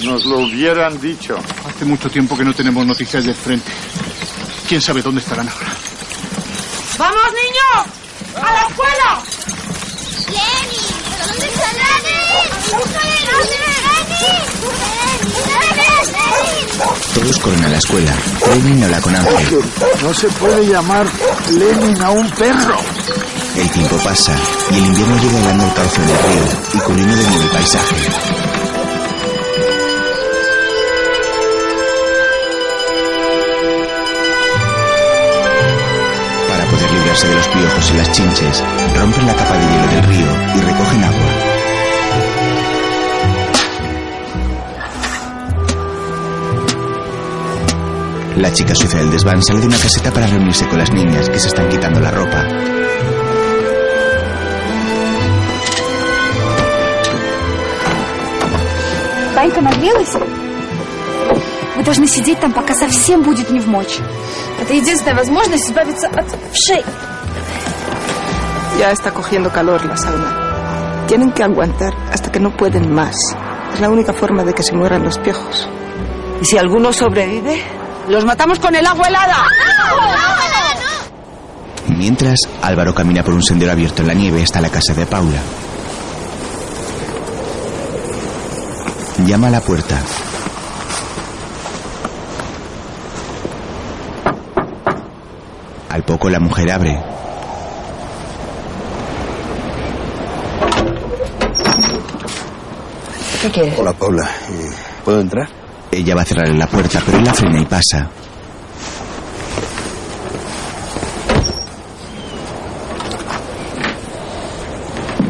[SPEAKER 9] Nos lo hubieran dicho.
[SPEAKER 7] Hace mucho tiempo que no tenemos noticias del frente. ¿Quién sabe dónde estarán ahora?
[SPEAKER 24] ¡Vamos, niños! ¡A la escuela!
[SPEAKER 28] ¡Lenny! ¿Pero dónde está
[SPEAKER 1] todos corren a la escuela. Lenin no la conoce.
[SPEAKER 9] No se puede llamar Lenin a un perro.
[SPEAKER 1] El tiempo pasa y el invierno llega helando el cauce del río y cubriendo de nuevo el paisaje. Para poder librarse de los piojos y las chinches, rompen la capa de hielo del río y recogen agua. La chica suiza del desván sale de una caseta para reunirse con las niñas que se están quitando la ropa.
[SPEAKER 24] Банька нагрелась? Вы должны сидеть там, пока совсем будет не в мочь. Это единственная возможность избавиться от вшей.
[SPEAKER 8] Ya está cogiendo calor la sauna. Tienen que aguantar hasta que no pueden más. Es la única forma de que se mueran los piojos.
[SPEAKER 3] ¿Y si alguno sobrevive? Los matamos con el agua helada.
[SPEAKER 1] Mientras, Álvaro camina por un sendero abierto en la nieve hasta la casa de Paula. Llama a la puerta. Al poco la mujer abre.
[SPEAKER 15] ¿Qué quieres?
[SPEAKER 2] Hola, Paula. ¿Puedo entrar?
[SPEAKER 1] Ella va a cerrarle la puerta, pero él la frena y pasa.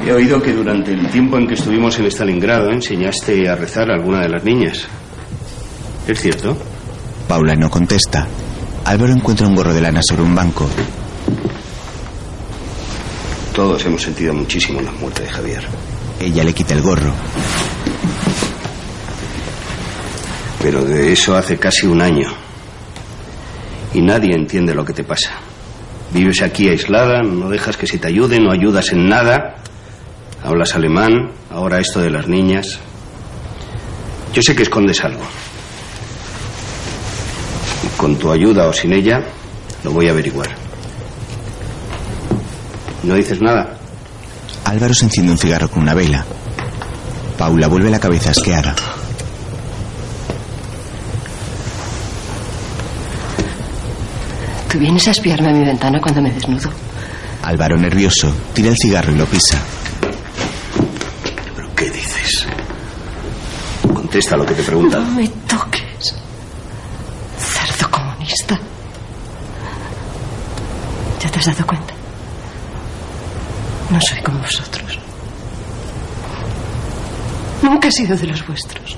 [SPEAKER 5] He oído que durante el tiempo en que estuvimos en Stalingrado enseñaste a rezar a alguna de las niñas. ¿Es cierto?
[SPEAKER 1] Paula no contesta. Álvaro encuentra un gorro de lana sobre un banco.
[SPEAKER 2] Todos hemos sentido muchísimo la muerte de Javier.
[SPEAKER 1] Ella le quita el gorro.
[SPEAKER 5] Pero de eso hace casi un año. Y nadie entiende lo que te pasa. Vives aquí aislada, no dejas que se te ayude, no ayudas en nada. Hablas alemán, ahora esto de las niñas. Yo sé que escondes algo. Y con tu ayuda o sin ella, lo voy a averiguar. ¿No dices nada?
[SPEAKER 1] Álvaro se enciende un cigarro con una vela. Paula vuelve la cabeza asqueada.
[SPEAKER 15] Tú vienes a espiarme a mi ventana cuando me desnudo.
[SPEAKER 1] Álvaro, nervioso, tira el cigarro y lo pisa.
[SPEAKER 5] ¿Pero qué dices? Contesta lo que te preguntan.
[SPEAKER 15] No me toques. Cerdo comunista. ¿Ya te has dado cuenta? No soy como vosotros. Nunca he sido de los vuestros.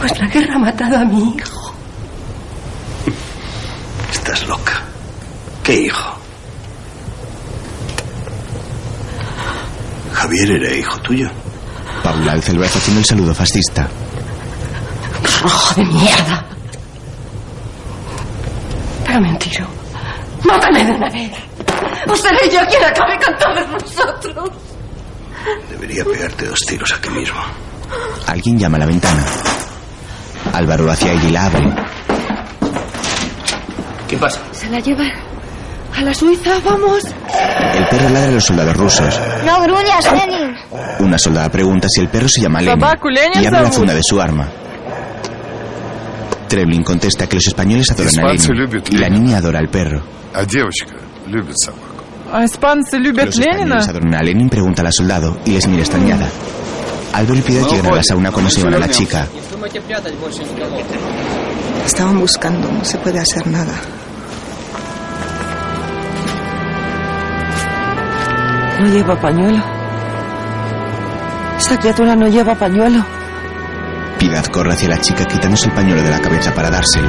[SPEAKER 15] Pues la guerra ha matado a mi hijo.
[SPEAKER 5] Estás loca. ¿Qué hijo? Javier era hijo tuyo.
[SPEAKER 1] Paula alza el brazo haciendo el saludo fascista.
[SPEAKER 15] ¡Rojo de mierda! Pégame un tiro. ¡Mátame de una vez! ¡O seré yo quien acabe con todos vosotros!
[SPEAKER 2] Debería pegarte dos tiros aquí mismo.
[SPEAKER 1] Alguien llama a la ventana. Álvaro va hacia ella y la abre.
[SPEAKER 22] ¿Qué pasa?
[SPEAKER 24] Se la lleva ¡A la Suiza, vamos!
[SPEAKER 1] El perro ladra a los soldados rusos.
[SPEAKER 24] ¡No gruñas, Lenin!
[SPEAKER 1] Una soldada pregunta si el perro se llama Lenin y abre la funda de su arma. Treblin contesta que los españoles adoran a Lenin y la niña adora al perro. Los españoles adoran a Lenin, pregunta al soldado y les mira extrañada. Aldo y Piedad llegan a la sauna cuando se llevan a la chica.
[SPEAKER 8] Estaban buscando, no se puede hacer nada.
[SPEAKER 3] No lleva pañuelo. Esa criatura no lleva pañuelo.
[SPEAKER 1] Piedad corre hacia la chica quitándose el pañuelo de la cabeza para dárselo.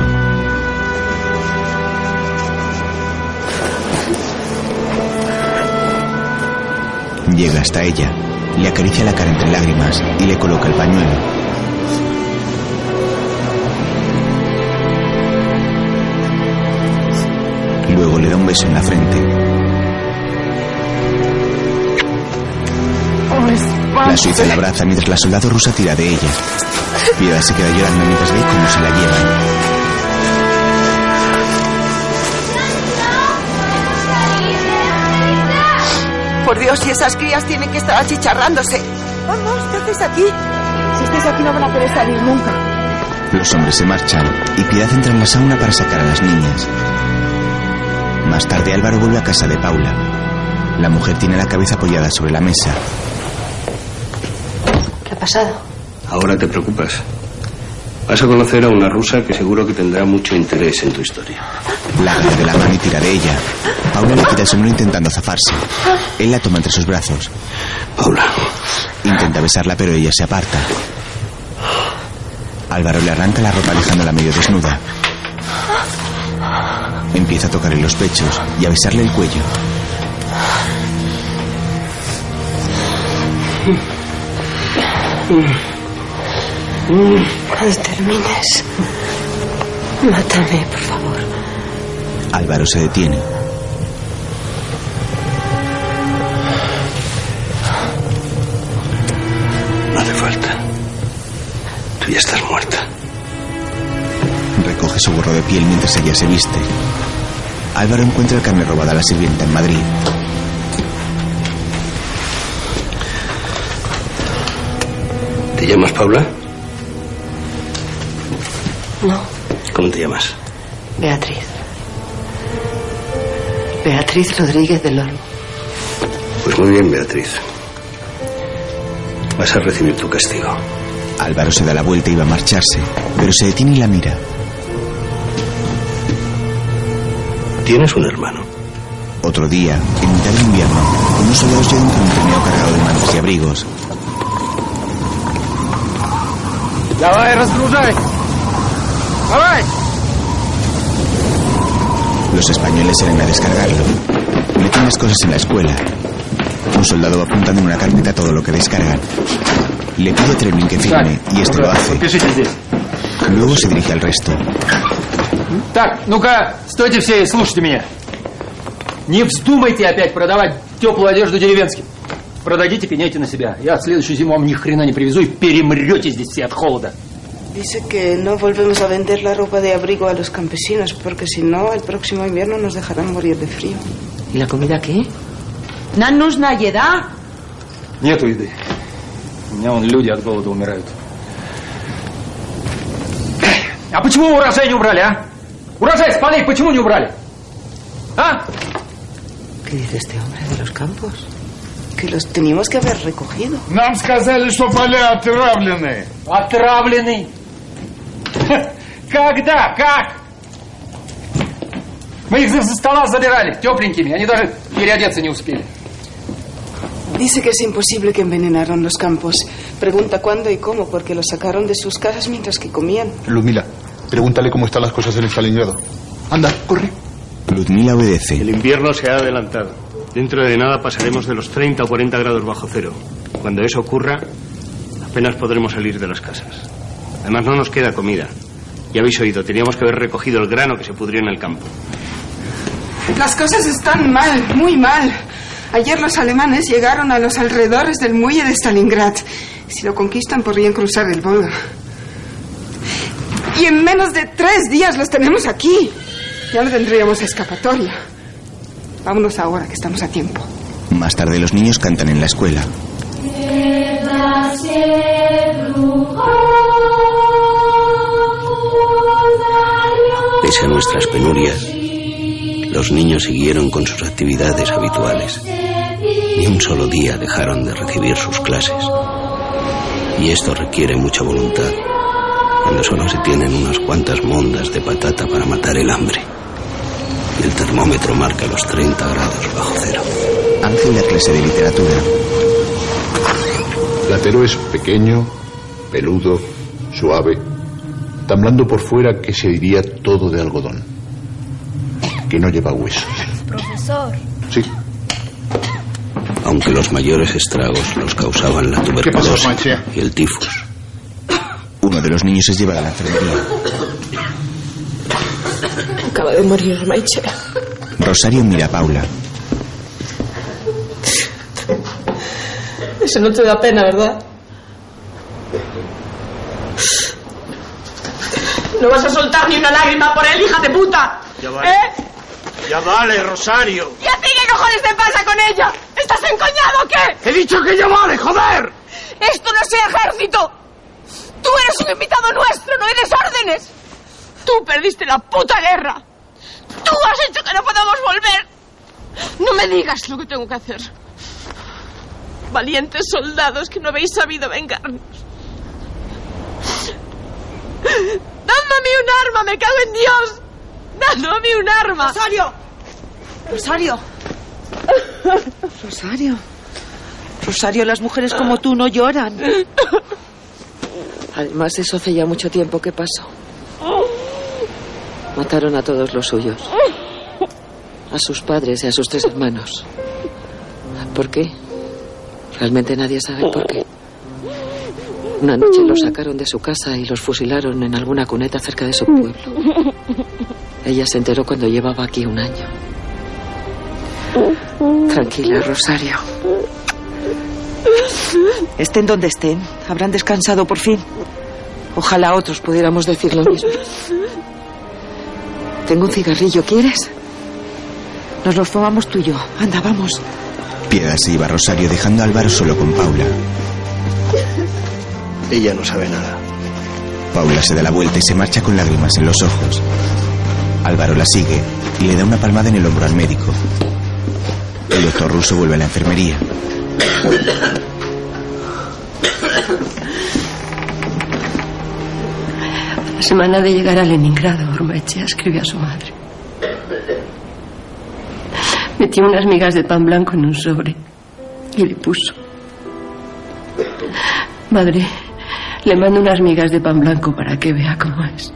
[SPEAKER 1] Llega hasta ella, le acaricia la cara entre lágrimas y le coloca el pañuelo. Luego le da un beso en la frente. La suiza la abraza mientras la soldado rusa tira de ella. Piedad se queda llorando mientras ve cómo se la llevan.
[SPEAKER 3] Por Dios, y esas crías tienen que estar achicharrándose. Vamos, ¿qué haces aquí? Si estáis aquí no van a poder salir nunca.
[SPEAKER 1] Los hombres se marchan y Piedad entra en la sauna para sacar a las niñas. Más tarde Álvaro vuelve a casa de Paula. La mujer tiene la cabeza apoyada sobre la mesa.
[SPEAKER 15] ¿Qué ha pasado?
[SPEAKER 5] Ahora te preocupas.
[SPEAKER 2] Vas a conocer a una rusa que seguro que tendrá mucho interés en tu historia.
[SPEAKER 1] La agarra de la mano y tira de ella. Paula le quita el sombrero intentando zafarse. Él la toma entre sus brazos.
[SPEAKER 2] Paula.
[SPEAKER 1] Intenta besarla, pero ella se aparta. Álvaro le arranca la ropa dejándola medio desnuda. Empieza a tocarle los pechos y a besarle el cuello.
[SPEAKER 12] Cuando termines, mátame, por favor.
[SPEAKER 1] Álvaro se detiene.
[SPEAKER 2] No hace falta. Tú ya estás muerta.
[SPEAKER 1] Recoge su gorro de piel mientras ella se viste. Álvaro encuentra el carne robada a la sirvienta en Madrid.
[SPEAKER 2] ¿Te llamas Paula?
[SPEAKER 15] No,
[SPEAKER 2] ¿Cómo te llamas?
[SPEAKER 15] Beatriz. Beatriz Rodríguez del Olmo.
[SPEAKER 2] Pues muy bien, Beatriz. Vas a recibir tu castigo.
[SPEAKER 1] Álvaro se da la vuelta y va a marcharse, pero se detiene y la mira.
[SPEAKER 2] Tienes un hermano.
[SPEAKER 1] Otro día, en mitad de invierno, unos soldados llegan con un trineo cargado de mantas y abrigos.
[SPEAKER 22] Давай, разгружай! Давай!
[SPEAKER 1] Los españoles salen a descargarlo. Meten las cosas en la escuela. Un soldado va apuntando en una carpeta todo lo que descargan. Le pide a Tremlin que firme y este lo hace. Luego se dirige al resto.
[SPEAKER 22] Так, ну-ка, стойте все и слушайте меня. Не вздумайте опять продавать теплую одежду деревенским. Продадите, пеняйте на себя. Я в следующую зиму вам ни хрена не привезу и перемрете здесь все от холода.
[SPEAKER 8] Dice que no volvemos a vender la ropa de abrigo a los campesinos porque si no, el próximo invierno nos dejarán morir de frío.
[SPEAKER 3] ¿Y la comida qué? ¿Nan нужна еда?
[SPEAKER 22] Нету еды. У меня вон люди от голода умирают. А почему урожай не убрали, а? Урожай с полей почему не убрали? А?
[SPEAKER 8] ¿Qué dice este hombre de los campos? Que los teníamos que haber recogido.
[SPEAKER 9] Нам сказали, что поля отравлены.
[SPEAKER 22] Отравленный? Когда? Как? Мы их за стола забирали, тепленькими. Они даже переодеться не успели.
[SPEAKER 8] Dice que es imposible que envenenaron los campos. Pregunta cuándo y cómo, porque los sacaron de sus casas mientras que comían.
[SPEAKER 7] Lumila, pregúntale cómo están las cosas en Stalingrado. Anda, corre.
[SPEAKER 1] Ludmila obedece.
[SPEAKER 17] El invierno se ha adelantado. Dentro de nada pasaremos de los 30 o 40 grados bajo cero. Cuando eso ocurra, apenas podremos salir de las casas. Además, no nos queda comida. Ya habéis oído, teníamos que haber recogido el grano que se pudrió en el campo.
[SPEAKER 8] Las cosas están mal, muy mal. Ayer los alemanes llegaron a los alrededores del muelle de Stalingrad. Si lo conquistan, podrían cruzar el Volga. Y en menos de tres días los tenemos aquí. Ya no tendríamos escapatoria. Vámonos ahora, que estamos a tiempo.
[SPEAKER 1] Más tarde los niños cantan en la escuela.
[SPEAKER 2] Pese a nuestras penurias, los niños siguieron con sus actividades habituales. Ni un solo día dejaron de recibir sus clases. Y esto requiere mucha voluntad, cuando solo se tienen unas cuantas mondas de patata para matar el hambre. El termómetro marca los 30 grados bajo cero.
[SPEAKER 1] Ángel da clase de literatura.
[SPEAKER 7] Platero es pequeño, peludo, suave, tan blando por fuera que se diría todo de algodón, que no lleva huesos.
[SPEAKER 28] Profesor.
[SPEAKER 7] Sí,
[SPEAKER 2] Aunque los mayores estragos los causaban la tuberculosis y el tifus.
[SPEAKER 1] Uno de los niños es llevado a la enfermería.
[SPEAKER 6] De morir Maiche.
[SPEAKER 1] Rosario mira a Paula.
[SPEAKER 6] Eso no te da pena, ¿verdad? No vas a soltar ni una lágrima por él, hija de puta.
[SPEAKER 27] Ya vale.
[SPEAKER 6] ¿Eh?
[SPEAKER 27] Ya vale, Rosario.
[SPEAKER 6] ¿Y a ti qué cojones te pasa con ella? ¿Estás encoñado o qué?
[SPEAKER 27] He dicho que ya vale, joder.
[SPEAKER 6] Esto no es ejército. Tú eres un invitado nuestro, no eres órdenes. Tú perdiste la puta guerra. Tú has hecho que no podamos volver. No me digas lo que tengo que hacer. Valientes soldados que no habéis sabido vengarnos. ¡Dadme a mí un arma! ¡Me cago en Dios! ¡Dadme a mí un arma!
[SPEAKER 3] ¡Rosario! ¡Rosario! Rosario. Rosario, las mujeres como tú no lloran. Además, eso hace ya mucho tiempo que pasó. Mataron a todos los suyos. A sus padres y a sus tres hermanos. ¿Por qué? Realmente nadie sabe por qué. Una noche los sacaron de su casa y los fusilaron en alguna cuneta cerca de su pueblo. Ella se enteró cuando llevaba aquí un año. Tranquila, Rosario. Estén donde estén, habrán descansado por fin. Ojalá otros pudiéramos decir lo mismo. Tengo un cigarrillo, ¿quieres? Nos los fumamos tú y yo. Anda, vamos.
[SPEAKER 1] Piedad se iba a Rosario dejando a Álvaro solo con Paula.
[SPEAKER 5] Ella no sabe nada.
[SPEAKER 1] Paula se da la vuelta y se marcha con lágrimas en los ojos. Álvaro la sigue y le da una palmada en el hombro al médico. El doctor ruso vuelve a la enfermería.
[SPEAKER 15] Semana de llegar a Leningrado, Ormaechea escribió a su madre. Metió unas migas de pan blanco en un sobre y le puso. Madre, le mando unas migas de pan blanco para que vea cómo es.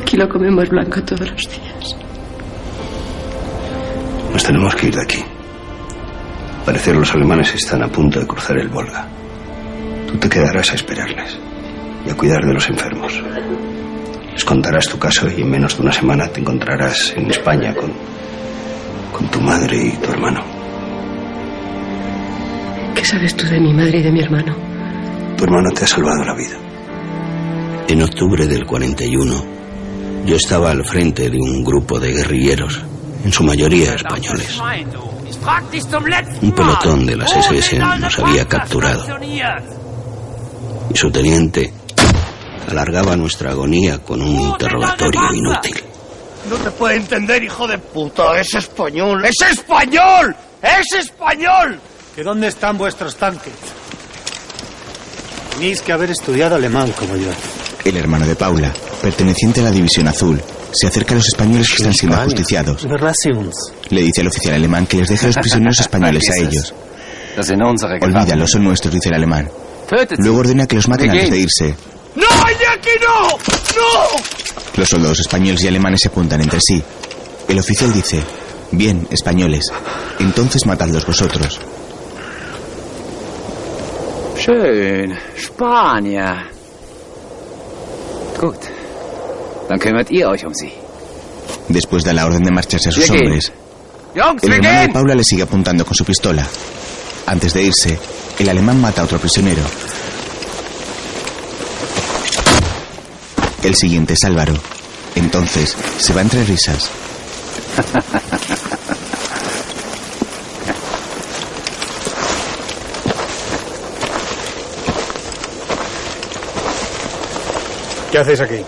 [SPEAKER 15] Aquí lo comemos blanco todos los días.
[SPEAKER 2] Nos tenemos que ir de aquí. Parecer los alemanes están a punto de cruzar el Volga. Tú te quedarás a esperarles y a cuidar de los enfermos. Les contarás tu caso y en menos de una semana te encontrarás en España con, con tu madre y tu hermano.
[SPEAKER 15] ¿Qué sabes tú de mi madre y de mi hermano?
[SPEAKER 2] Tu hermano te ha salvado la vida. En octubre del 41, yo estaba al frente de un grupo de guerrilleros, en su mayoría españoles. Un pelotón de las SS nos había capturado. Y su teniente alargaba nuestra agonía con un interrogatorio inútil.
[SPEAKER 27] No te puede entender, hijo de puta. Es español. ¡Es español! ¡Es español!
[SPEAKER 16] ¿Que dónde están vuestros tanques? Tenéis que haber estudiado alemán como yo.
[SPEAKER 1] El hermano de Paula, perteneciente a la División Azul, se acerca a los españoles que están siendo ajusticiados. Le dice al oficial alemán que les deja a los prisioneros españoles a ellos. Olvídalo, son nuestros, dice el alemán. Luego ordena que los maten antes de irse.
[SPEAKER 27] ¡No, aquí no! ¡No!
[SPEAKER 1] Los soldados españoles y alemanes se apuntan entre sí. El oficial dice, bien, españoles, entonces matadlos vosotros.
[SPEAKER 29] Schön. Spanier. Gut. Dann kümmert ihr euch um sie.
[SPEAKER 1] Después da la orden de marcharse a sus hombres.
[SPEAKER 29] Jungs,
[SPEAKER 1] El hermano de! Paula le sigue apuntando con su pistola. Antes de irse, el alemán mata a otro prisionero. El siguiente es Álvaro. Entonces, se va entre risas.
[SPEAKER 16] ¿Qué hacéis aquí?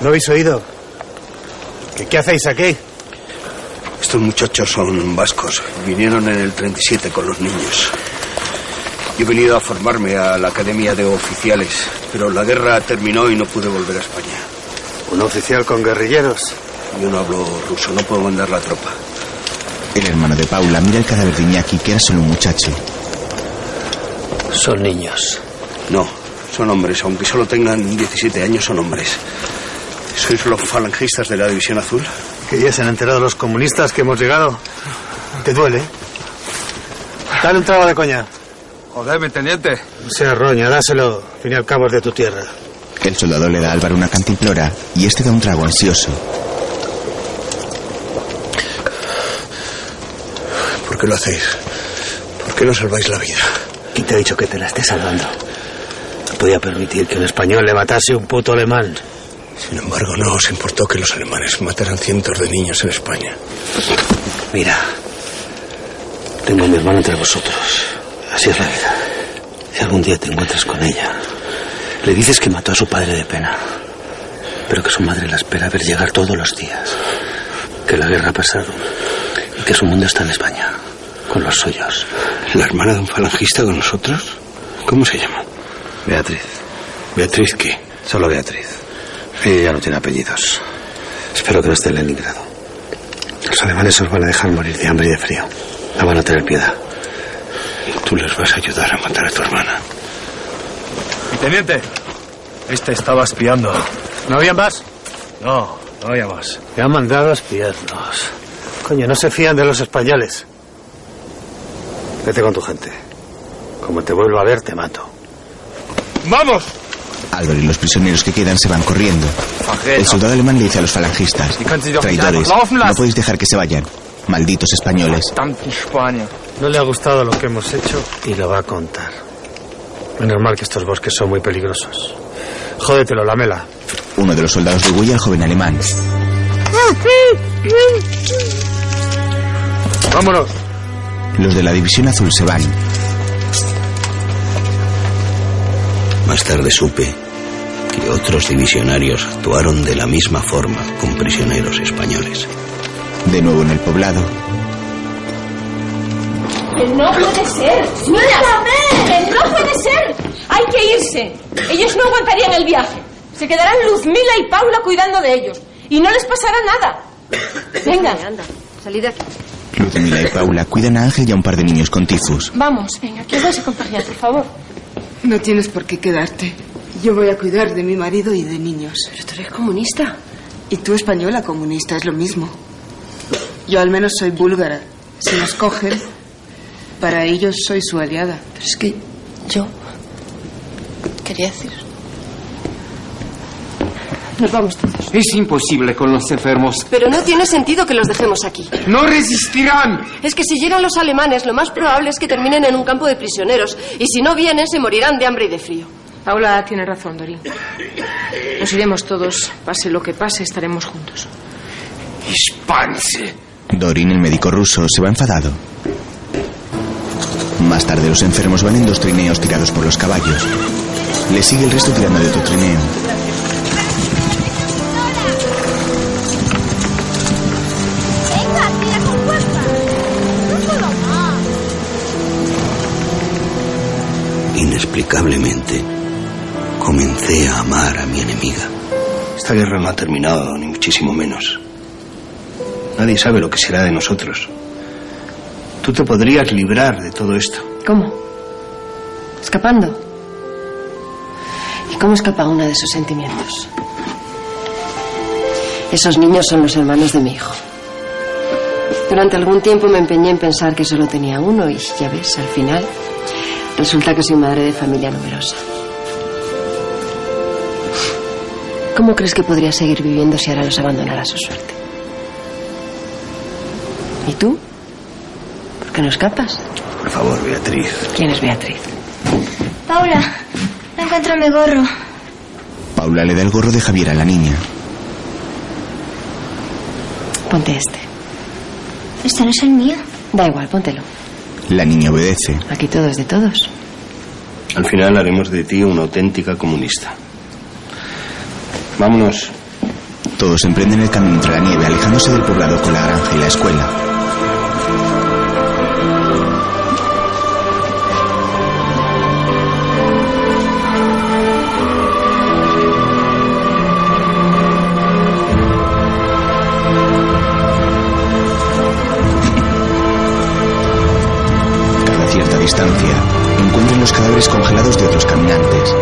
[SPEAKER 16] ¿No habéis oído? ¿Qué, qué hacéis aquí?
[SPEAKER 2] Estos muchachos son vascos. Vinieron en el 37 con los niños. Yo he venido a formarme a la Academia de Oficiales, pero la guerra terminó y no pude volver a España.
[SPEAKER 16] ¿Un oficial con guerrilleros?
[SPEAKER 2] Yo no hablo ruso, no puedo mandar la tropa.
[SPEAKER 1] El hermano de Paula mira el cadáver de Iñaki, que era solo un muchacho.
[SPEAKER 2] Son niños. No, son hombres. Aunque solo tengan 17 años, son hombres. ¿Sois los falangistas de la División Azul?
[SPEAKER 16] Que ya se han enterado los comunistas que hemos llegado. ¿Te duele? Dale un trago de coña.
[SPEAKER 30] Joder, mi teniente.
[SPEAKER 16] No sea roña, dáselo. Al fin y al cabo es de tu tierra.
[SPEAKER 1] El soldado le da a Álvaro una cantimplora y este da un trago ansioso.
[SPEAKER 2] ¿Por qué lo hacéis? ¿Por qué no salváis la vida?
[SPEAKER 16] ¿Quién te ha dicho que te la esté salvando? No podía permitir que un español le matase a un puto alemán.
[SPEAKER 2] Sin embargo, no os importó que los alemanes mataran cientos de niños en España.
[SPEAKER 19] Mira, tengo a mi hermano entre vosotros. Así es la vida. Si algún día te encuentras con ella, le dices que mató a su padre de pena, pero que su madre la espera ver llegar todos los días, que la guerra ha pasado y que su mundo está en España, con los suyos.
[SPEAKER 2] ¿La hermana de un falangista con nosotros? ¿Cómo se llama?
[SPEAKER 19] Beatriz.
[SPEAKER 2] ¿Beatriz qué?
[SPEAKER 16] Solo Beatriz. Ella ya no tiene apellidos. Espero que no esté en Leningrado. Los alemanes os van a dejar morir de hambre y de frío. No van a tener piedad.
[SPEAKER 2] Tú les vas a ayudar a matar a tu hermana.
[SPEAKER 16] Mi teniente, este estaba espiando. ¿No había más? No, no había más. Me han mandado a espiarnos. Coño, no se fían de los españoles. Vete con tu gente. Como te vuelvo a ver, te mato.
[SPEAKER 27] ¡Vamos!
[SPEAKER 1] Álvaro y los prisioneros que quedan se van corriendo. El soldado alemán le dice a los falangistas: Traidores, no podéis dejar que se vayan. Malditos españoles.
[SPEAKER 16] No le ha gustado lo que hemos hecho y lo va a contar. Menos mal que estos bosques son muy peligrosos. Jódetelo, la mela.
[SPEAKER 1] Uno de los soldados degüella al joven alemán.
[SPEAKER 16] Vámonos.
[SPEAKER 1] Los de la División Azul se van.
[SPEAKER 2] Más tarde supe que otros divisionarios actuaron de la misma forma con prisioneros españoles.
[SPEAKER 1] De nuevo en el poblado,
[SPEAKER 6] Que no puede ser. Mira, que no puede ser. Hay que irse. Ellos no aguantarían el viaje. Se quedarán Luzmila y Paula cuidando de ellos. Y no les pasará nada. Venga.
[SPEAKER 15] Anda, salid de aquí.
[SPEAKER 1] Ludmila y Paula cuidan a Ángel y a un par de niños con tifus.
[SPEAKER 6] Vamos, venga, que os vais a contagiar, por favor.
[SPEAKER 8] No tienes por qué quedarte. Yo voy a cuidar de mi marido y de niños.
[SPEAKER 15] Pero tú eres comunista.
[SPEAKER 8] Y tú española comunista, es lo mismo. Yo al menos soy búlgara. Si nos cogen, para ellos soy su aliada.
[SPEAKER 15] Pero es que yo quería decir. Nos vamos todos.
[SPEAKER 29] Es imposible con los enfermos.
[SPEAKER 15] Pero no tiene sentido que los dejemos aquí.
[SPEAKER 29] ¡No resistirán!
[SPEAKER 15] Es que si llegan los alemanes, lo más probable es que terminen en un campo de prisioneros. Y si no vienen, se morirán de hambre y de frío.
[SPEAKER 6] Paula tiene razón, Dorín. Nos iremos todos. Pase lo que pase, estaremos juntos.
[SPEAKER 29] ¡Hispanse!
[SPEAKER 1] Dorin, el médico ruso, se va enfadado. Más tarde los enfermos van en dos trineos tirados por los caballos. Le sigue el resto tirando de otro trineo.
[SPEAKER 2] Inexplicablemente, comencé a amar a mi enemiga.
[SPEAKER 5] Esta guerra no ha terminado, ni muchísimo menos. Nadie sabe lo que será de nosotros. Tú te podrías librar de todo esto.
[SPEAKER 15] ¿Cómo? ¿Escapando? ¿Y cómo escapa una de esos sentimientos? Esos niños son los hermanos de mi hijo. Durante algún tiempo me empeñé en pensar que solo tenía uno y ya ves, al final resulta que soy madre de familia numerosa. ¿Cómo crees que podría seguir viviendo si ahora los abandonara a su suerte? ¿Y tú? ¿Por qué no escapas?
[SPEAKER 5] Por favor, Beatriz.
[SPEAKER 15] ¿Quién es Beatriz?
[SPEAKER 28] Paula, no encuentro mi gorro.
[SPEAKER 1] Paula le da el gorro de Javier a la niña.
[SPEAKER 15] Ponte este.
[SPEAKER 28] Este no es el mío.
[SPEAKER 15] Da igual, póntelo.
[SPEAKER 1] La niña obedece.
[SPEAKER 15] Aquí todo es de todos.
[SPEAKER 5] Al final haremos de ti una auténtica comunista. Vámonos.
[SPEAKER 1] Todos emprenden el camino entre la nieve, alejándose del poblado con la granja y la escuela. Distancia, encuentran los cadáveres congelados de otros caminantes.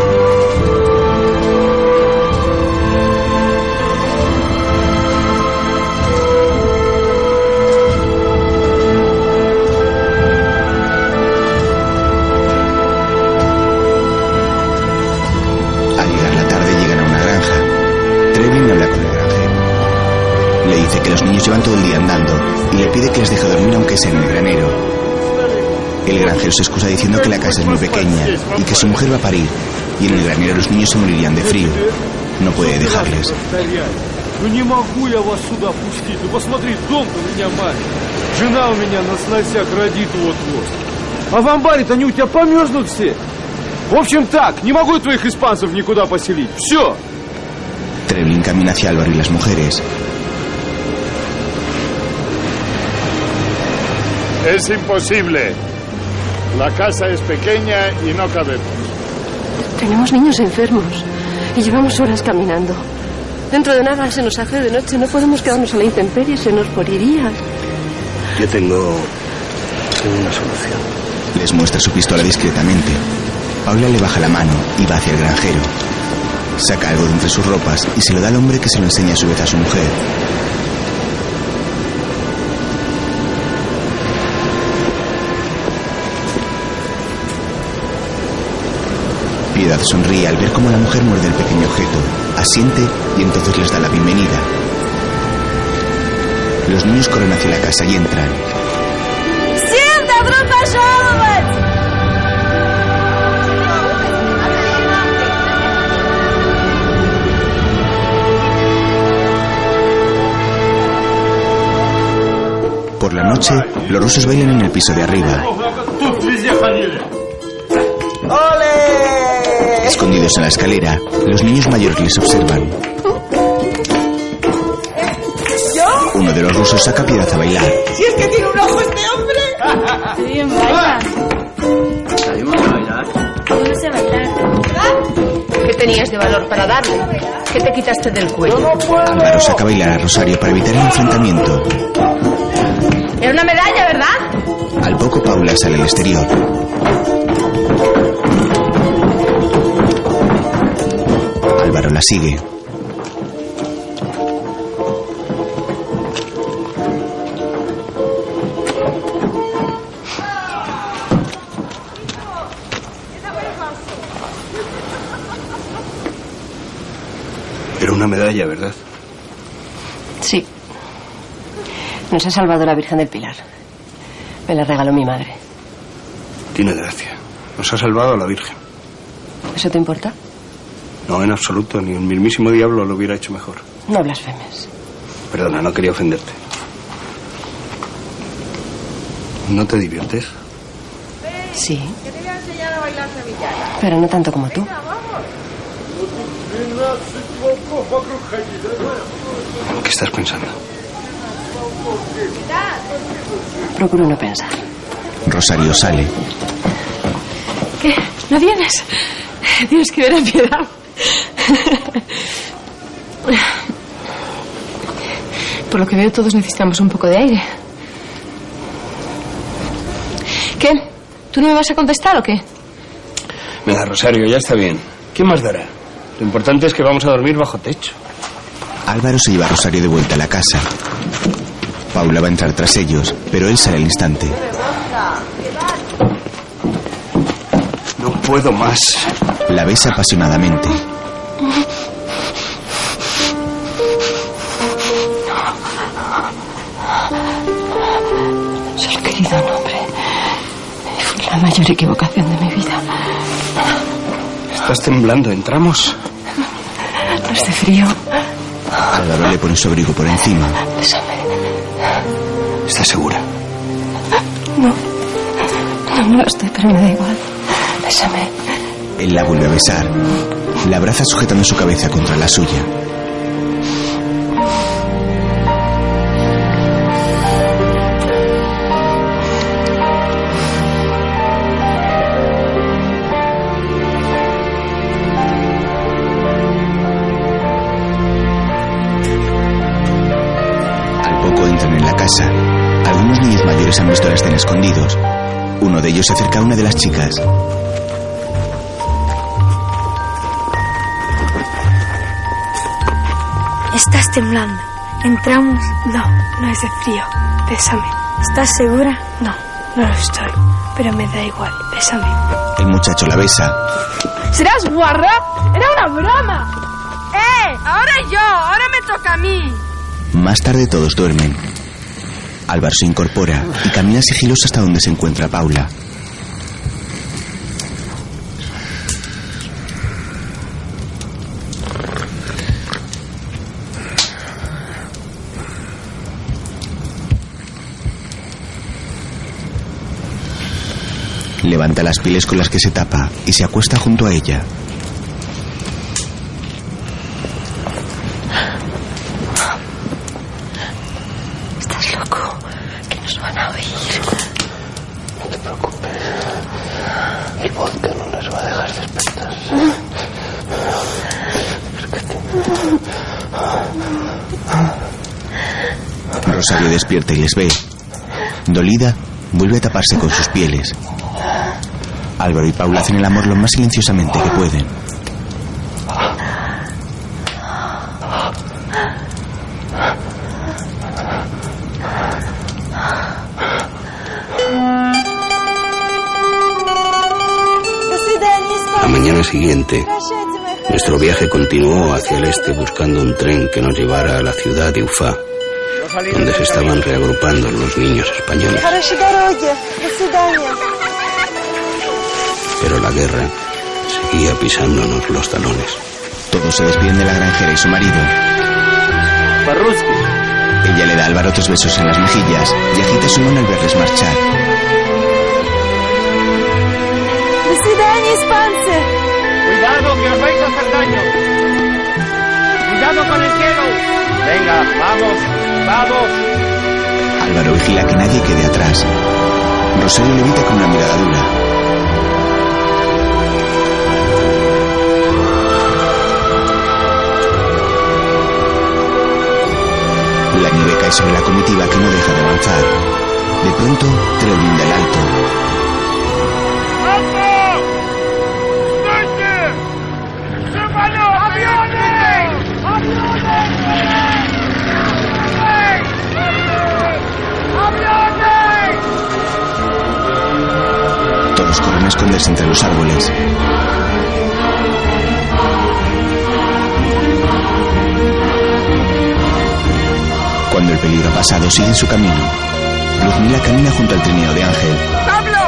[SPEAKER 1] Al llegar la tarde llegan a una granja. Trevin habla con el granjero. Le dice que los niños llevan todo el día andando y le pide que les deje dormir aunque sea en el. El granjero se excusa diciendo que la casa es muy pequeña y que su mujer va a parir y en el granero los niños se morirían de frío. No puede dejarles.
[SPEAKER 4] Ну не могу я вас сюда пустить. Ну посмотри, дом у меня маленький. Жена у меня на сносях родит вот-вот. А в амбаре-то они у тебя померзнут все. В общем так, не могу я твоих испанцев никуда поселить. Все.
[SPEAKER 1] Trevlin camina hacia Álvaro y las mujeres.
[SPEAKER 9] Es imposible. La casa es pequeña y no cabemos.
[SPEAKER 15] Tenemos niños enfermos y llevamos horas caminando. Dentro de nada se nos hace de noche, no podemos quedarnos a la intemperie, se nos moriría.
[SPEAKER 2] Yo tengo, tengo una solución.
[SPEAKER 1] Les muestra su pistola discretamente. Paula le baja la mano y va hacia el granjero. Saca algo de entre sus ropas y se lo da al hombre que se lo enseña a su vez a su mujer. ciudad sonríe al ver cómo la mujer muerde el pequeño objeto, asiente y entonces les da la bienvenida. Los niños corren hacia la casa y entran. Por la noche, los rusos bailan en el piso de arriba. Escondidos en la escalera, los niños mayores les observan. Uno de los rusos saca piedras a bailar.
[SPEAKER 8] ¡Si es que tiene un ojo este hombre!
[SPEAKER 31] ¡Qué bien baila!
[SPEAKER 16] ¿Sabemos a bailar?
[SPEAKER 31] No sé bailar.
[SPEAKER 6] ¿Qué tenías de valor para darle? ¿Qué te quitaste del cuello?
[SPEAKER 1] Álvaro saca bailar a Rosario para evitar el enfrentamiento.
[SPEAKER 6] Era una medalla, ¿verdad?
[SPEAKER 1] Al poco Paula sale al exterior. Sigue.
[SPEAKER 2] Era una medalla, ¿verdad?
[SPEAKER 15] Sí. Nos ha salvado la Virgen del Pilar. Me la regaló mi madre.
[SPEAKER 2] Tiene gracia. Nos ha salvado a la Virgen.
[SPEAKER 15] ¿Eso te importa?
[SPEAKER 2] No, en absoluto. Ni el mismísimo diablo lo hubiera hecho mejor.
[SPEAKER 15] No blasfemes.
[SPEAKER 2] Perdona, no quería ofenderte. ¿No te diviertes?
[SPEAKER 15] Sí. Pero no tanto como tú.
[SPEAKER 2] ¿Qué estás pensando?
[SPEAKER 15] Procuro no pensar.
[SPEAKER 1] Rosario sale.
[SPEAKER 6] ¿Qué? ¿No vienes? Tienes que ver a piedad. Por lo que veo, todos necesitamos un poco de aire. ¿Qué? ¿Tú no me vas a contestar o qué?
[SPEAKER 2] Venga, Rosario, ya está bien. ¿Qué más dará? Lo importante es que vamos a dormir bajo techo.
[SPEAKER 1] Álvaro se lleva a Rosario de vuelta a la casa. Paula va a entrar tras ellos, pero él sale al instante.
[SPEAKER 2] No puedo más.
[SPEAKER 1] La besa apasionadamente.
[SPEAKER 15] He querido un hombre. Fue la mayor equivocación de mi vida.
[SPEAKER 2] Estás temblando. ¿Entramos?
[SPEAKER 15] No es de frío.
[SPEAKER 1] Álvaro le pone su abrigo por encima.
[SPEAKER 15] Bésame.
[SPEAKER 2] ¿Estás segura?
[SPEAKER 15] No. No, no lo estoy, pero me da igual. Bésame.
[SPEAKER 1] Él la vuelve a besar. La abraza sujetando su cabeza contra la suya. Al poco entran en la casa. Algunos niños mayores han visto la escena escondidos. Uno de ellos se acerca a una de las chicas.
[SPEAKER 28] Estás temblando. ¿Entramos? No, no es de frío. Bésame. ¿Estás segura? No, no lo estoy. Pero me da igual. Bésame.
[SPEAKER 1] El muchacho la besa.
[SPEAKER 31] ¿Serás guarra? Era una broma. ¡Eh! Ahora yo, ahora me toca a mí.
[SPEAKER 1] Más tarde todos duermen. Álvaro se incorpora y camina sigiloso hasta donde se encuentra Paula. Levanta las pieles con las que se tapa y se acuesta junto a ella.
[SPEAKER 15] Estás loco. Que nos van a oír.
[SPEAKER 2] No te preocupes. El vodka no les va a dejar despertarse.
[SPEAKER 1] Rosario despierta y les ve. Dolida, vuelve a taparse con sus pieles. Álvaro y Paula hacen el amor lo más silenciosamente que pueden.
[SPEAKER 2] La mañana siguiente, nuestro viaje continuó hacia el este buscando un tren que nos llevara a la ciudad de Ufá, donde se estaban reagrupando los niños españoles pero la guerra seguía pisándonos los talones.
[SPEAKER 1] Todo se despiden de la granjera y su marido. Barrusco. Ella le da a Álvaro otros besos en las mejillas y agita su mano al verles marchar.
[SPEAKER 27] ¡Cuidado que os vais a hacer daño! ¡Cuidado con el cielo! ¡Venga, vamos! ¡Vamos!
[SPEAKER 1] Álvaro vigila que nadie quede atrás. Rosario le evita con una mirada dura. La nieve cae sobre la comitiva que no deja de avanzar. De pronto, Treblin del alto. Todos corren a esconderse entre los árboles. Cuando el peligro ha pasado, siguen su camino. Luzmila camina junto al trineo de Ángel.
[SPEAKER 8] ¡Pablo!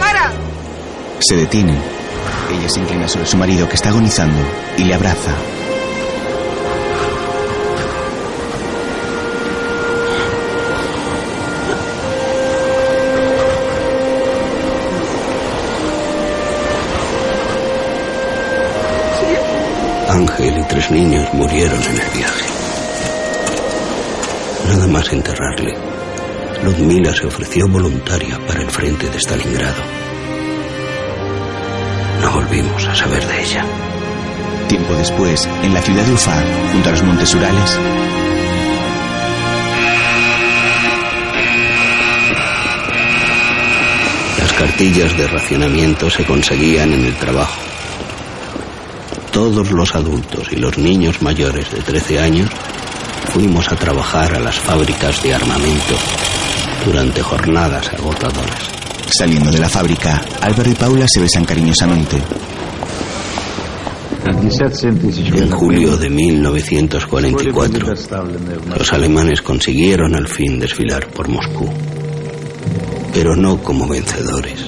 [SPEAKER 8] ¡Para!
[SPEAKER 1] Se detiene. Ella se inclina sobre su marido que está agonizando y le abraza.
[SPEAKER 2] Ángel y tres niños murieron en el viaje. Nada más enterrarle, Ludmila se ofreció voluntaria para el frente de Stalingrado. No volvimos a saber de ella.
[SPEAKER 1] Tiempo después, en la ciudad de Ufá, junto a los montes Urales,
[SPEAKER 2] Las cartillas de racionamiento se conseguían en el trabajo. Todos los adultos y los niños mayores de 13 años fuimos a trabajar a las fábricas de armamento durante jornadas agotadoras.
[SPEAKER 1] saliendo de la fábrica, Álvaro y Paula se besan cariñosamente.
[SPEAKER 2] En julio de 1944, los alemanes consiguieron al fin desfilar por Moscú, pero no como vencedores,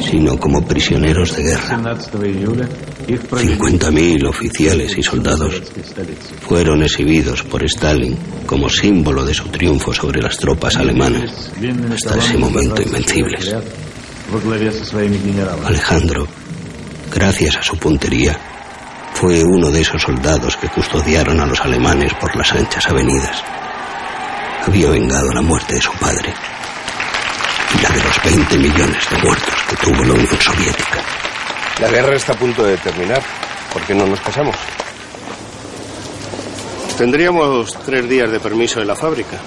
[SPEAKER 2] sino como prisioneros de guerra. 50.000 oficiales y soldados fueron exhibidos por Stalin como símbolo de su triunfo sobre las tropas alemanas, hasta ese momento invencibles. Alejandro, gracias a su puntería, fue uno de esos soldados que custodiaron a los alemanes por las anchas avenidas. Había vengado la muerte de su padre y la de los 20 millones de muertos que tuvo la Unión Soviética.
[SPEAKER 5] La guerra está a punto de terminar. ¿Por qué no nos casamos? Tendríamos tres días de permiso en la fábrica.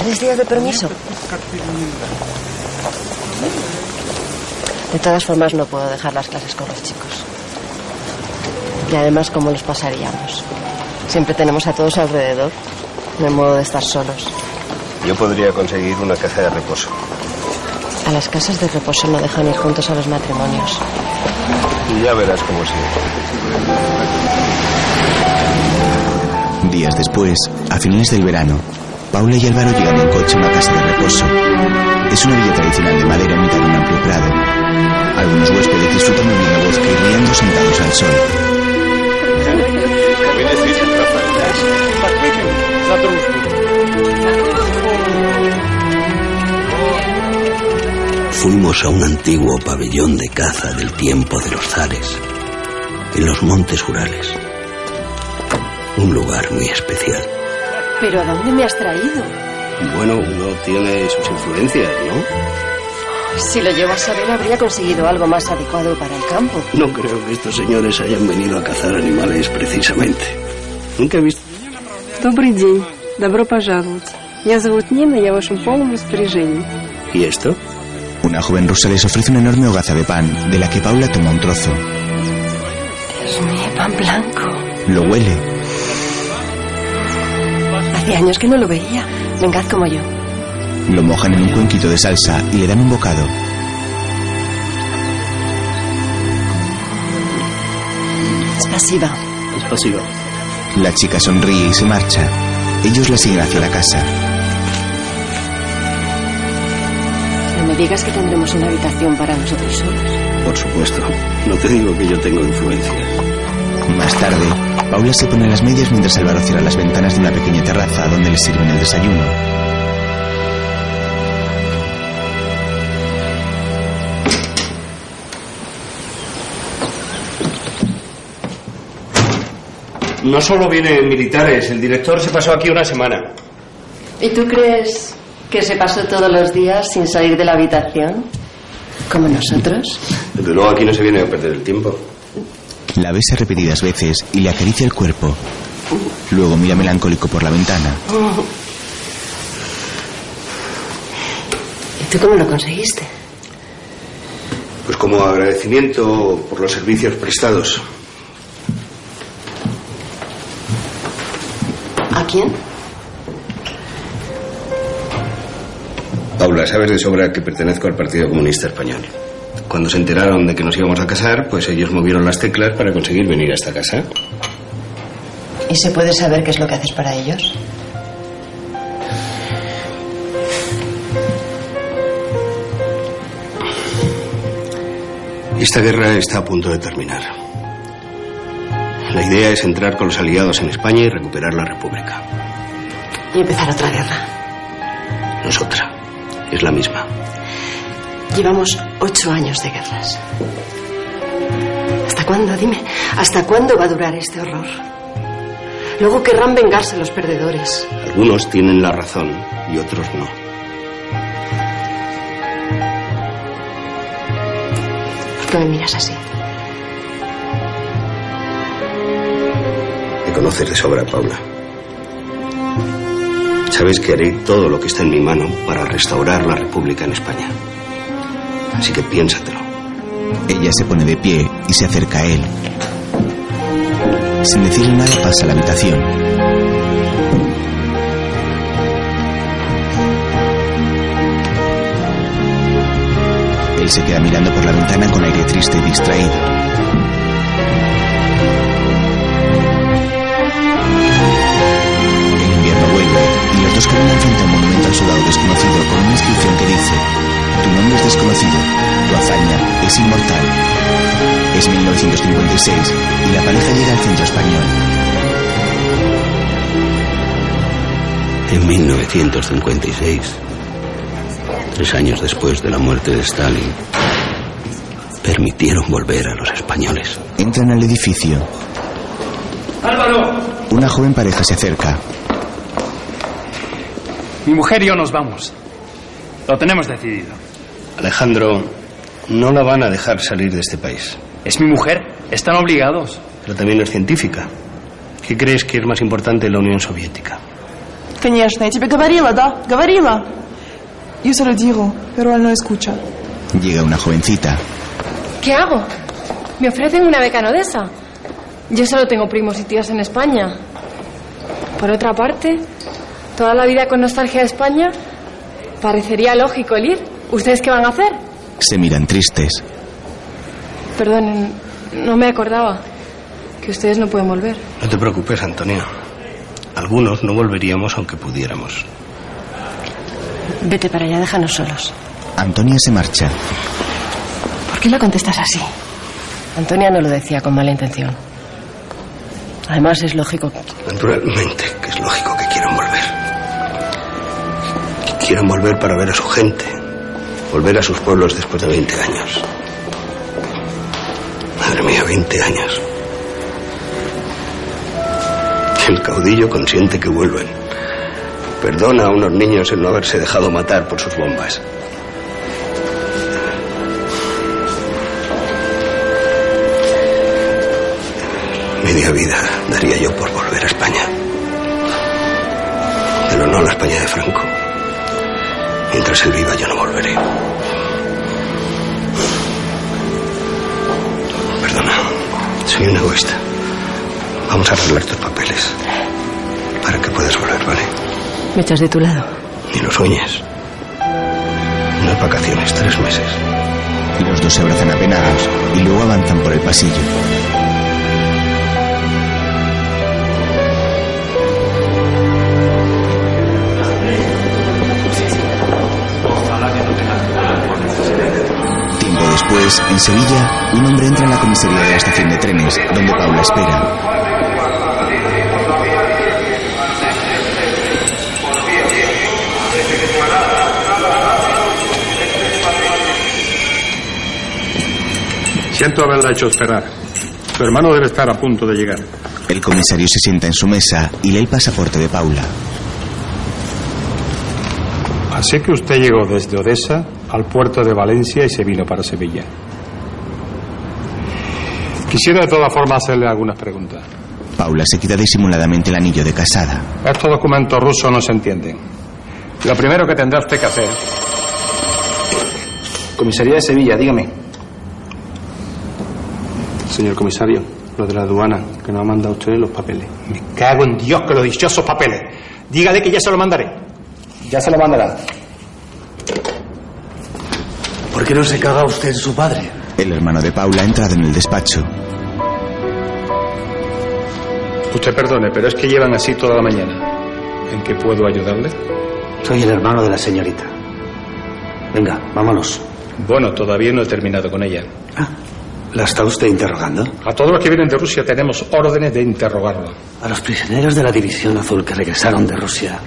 [SPEAKER 15] ¿Tres días de permiso? De todas formas, no puedo dejar las clases con los chicos. Y además, ¿cómo los pasaríamos? Siempre tenemos a todos alrededor, de modo de estar solos.
[SPEAKER 5] Yo podría conseguir una casa de reposo.
[SPEAKER 15] A las casas de reposo no dejan ir juntos a los matrimonios.
[SPEAKER 5] Y ya verás cómo sí.
[SPEAKER 1] Días después, a finales del verano, Paula y Álvaro llegan en coche a una casa de reposo. Es una villa tradicional de madera en mitad de un amplio prado. Algunos huéspedes disfrutan de un bosque y riendo sentados al sol.
[SPEAKER 2] Fuimos a un antiguo pabellón de caza del tiempo de los zares, en los montes Urales. Un lugar muy especial.
[SPEAKER 15] ¿Pero a dónde me has traído?
[SPEAKER 5] Bueno, uno tiene sus influencias, ¿no?
[SPEAKER 15] Si lo llevo a saber, habría conseguido algo más adecuado para el campo.
[SPEAKER 2] No creo que estos señores hayan venido a cazar animales precisamente. Nunca he visto.
[SPEAKER 15] Добрый день. Добро пожаловать. Меня зовут Нина, я в вашем полном распоряжении.
[SPEAKER 2] ¿Y esto?
[SPEAKER 1] Una joven rusa les ofrece una enorme hogaza de pan, de la que Paula toma un trozo.
[SPEAKER 15] Es mi pan blanco.
[SPEAKER 1] Lo huele.
[SPEAKER 15] Hace años que no lo veía. Vengad como yo.
[SPEAKER 1] Lo mojan en un cuenquito de salsa y le dan un bocado.
[SPEAKER 15] Es pasiva.
[SPEAKER 2] Es pasiva.
[SPEAKER 1] La chica sonríe y se marcha. Ellos la siguen hacia la casa.
[SPEAKER 15] Me digas que tendremos una habitación para nosotros solos.
[SPEAKER 2] Por supuesto. No te digo que yo tengo influencia.
[SPEAKER 1] Más tarde, Paula se pone las medias mientras Álvaro cierra las ventanas de una pequeña terraza donde les sirven el desayuno.
[SPEAKER 5] No solo vienen militares, el director se pasó aquí una semana.
[SPEAKER 15] ¿Y tú crees que se pasó todos los días sin salir de la habitación? Como nosotros.
[SPEAKER 5] Desde luego aquí no se viene a perder el tiempo.
[SPEAKER 1] La besa repetidas veces y le acaricia el cuerpo. Luego mira melancólico por la ventana.
[SPEAKER 15] ¿Y tú cómo lo conseguiste?
[SPEAKER 5] Pues como agradecimiento por los servicios prestados.
[SPEAKER 15] ¿A quién?
[SPEAKER 5] Paula, sabes de sobra que pertenezco al Partido Comunista Español. Cuando se enteraron de que nos íbamos a casar, pues ellos movieron las teclas para conseguir venir a esta casa.
[SPEAKER 15] ¿Y se puede saber qué es lo que haces para ellos?
[SPEAKER 5] Esta guerra está a punto de terminar. La idea es entrar con los aliados en España y recuperar la República.
[SPEAKER 15] Y empezar otra guerra.
[SPEAKER 5] No es la misma.
[SPEAKER 15] Llevamos ocho años de guerras. ¿Hasta cuándo? Dime, ¿hasta cuándo va a durar este horror? Luego querrán vengarse los perdedores.
[SPEAKER 5] Algunos tienen la razón y otros no.
[SPEAKER 15] ¿Por qué me miras así?
[SPEAKER 5] Me conoces de sobra, Paula. Sabes que haré todo lo que está en mi mano para restaurar la República en España. Así que piénsatelo.
[SPEAKER 1] Ella se pone de pie y se acerca a él. Sin decirle nada pasa a la habitación. Él se queda mirando por la ventana con aire triste y distraído. Dos caminan frente a un monumento al soldado desconocido con una inscripción que dice Tu nombre es desconocido, tu hazaña es inmortal. Es 1956 y la pareja llega al centro español.
[SPEAKER 2] En 1956, tres años después de la muerte de Stalin, permitieron volver a los españoles.
[SPEAKER 1] Entran al edificio.
[SPEAKER 22] Álvaro,
[SPEAKER 1] Una joven pareja se acerca.
[SPEAKER 22] mi mujer y yo nos vamos. Lo tenemos decidido.
[SPEAKER 5] Alejandro, no la van a dejar salir de este país.
[SPEAKER 22] Es mi mujer. Están obligados.
[SPEAKER 5] Pero también es científica. ¿Qué crees que es más importante en la Unión Soviética?
[SPEAKER 8] Конечно, я тебе говорила, да? Говорила. Yo se lo digo, pero él no escucha.
[SPEAKER 1] Llega una jovencita.
[SPEAKER 6] ¿Qué hago? Me ofrecen una beca nodesa. Yo solo tengo primos y tíos en España. Por otra parte, toda la vida con nostalgia de España, parecería lógico el ir. ¿Ustedes qué van a hacer?
[SPEAKER 1] Se miran tristes.
[SPEAKER 6] Perdonen, no me acordaba que ustedes no pueden volver.
[SPEAKER 5] No te preocupes, Antonio. Algunos no volveríamos aunque pudiéramos.
[SPEAKER 15] Vete para allá, déjanos solos.
[SPEAKER 1] Antonia se marcha.
[SPEAKER 15] ¿Por qué la contestas así? Antonia no lo decía con mala intención. Además, es lógico.
[SPEAKER 5] Naturalmente, que es lógico que quieran volver. Quieren volver para ver a su gente, volver a sus pueblos después de 20 años. Madre mía, 20 años. El caudillo consiente que vuelven. Perdona a unos niños el no haberse dejado matar por sus bombas.
[SPEAKER 2] Media vida daría yo por volver a España. Pero no a la España de Franco. Mientras él viva yo no volveré. Perdona, soy un egoísta. Vamos a arreglar tus papeles. Para que puedas volver, ¿vale?
[SPEAKER 15] ¿Me echas de tu lado?
[SPEAKER 2] Ni lo sueñes. Unas vacaciones, tres meses.
[SPEAKER 1] Los dos se abrazan apenados y luego avanzan por el pasillo. Después, en Sevilla, un hombre entra en la comisaría de la estación de trenes, donde Paula espera.
[SPEAKER 32] Siento haberla hecho esperar. Su hermano debe estar a punto de llegar.
[SPEAKER 1] El comisario se sienta en su mesa y lee el pasaporte de Paula.
[SPEAKER 32] Así que usted llegó desde Odessa al puerto de Valencia y se vino para Sevilla. Quisiera de todas formas hacerle algunas preguntas.
[SPEAKER 1] Paula se quita disimuladamente el anillo de casada.
[SPEAKER 32] Estos documentos rusos no se entienden. Lo primero que tendrá usted que hacer.
[SPEAKER 33] Comisaría de Sevilla, dígame. Señor comisario, lo de la aduana, que nos ha mandado usted los papeles.
[SPEAKER 32] Me cago en Dios que los dichosos papeles. Dígale que ya se lo mandaré.
[SPEAKER 33] Ya se lo mandará.
[SPEAKER 19] ¿Por qué no se caga usted en su padre?
[SPEAKER 1] El hermano de Paula ha entrado en el despacho.
[SPEAKER 32] Usted perdone, pero es que llevan así toda la mañana. ¿En qué puedo ayudarle?
[SPEAKER 19] Soy el hermano de la señorita. Venga, vámonos.
[SPEAKER 32] Bueno, todavía no he terminado con ella.
[SPEAKER 19] ¿La está usted interrogando?
[SPEAKER 32] A todos los que vienen de Rusia tenemos órdenes de interrogarla.
[SPEAKER 19] A los prisioneros de la División Azul que regresaron de Rusia.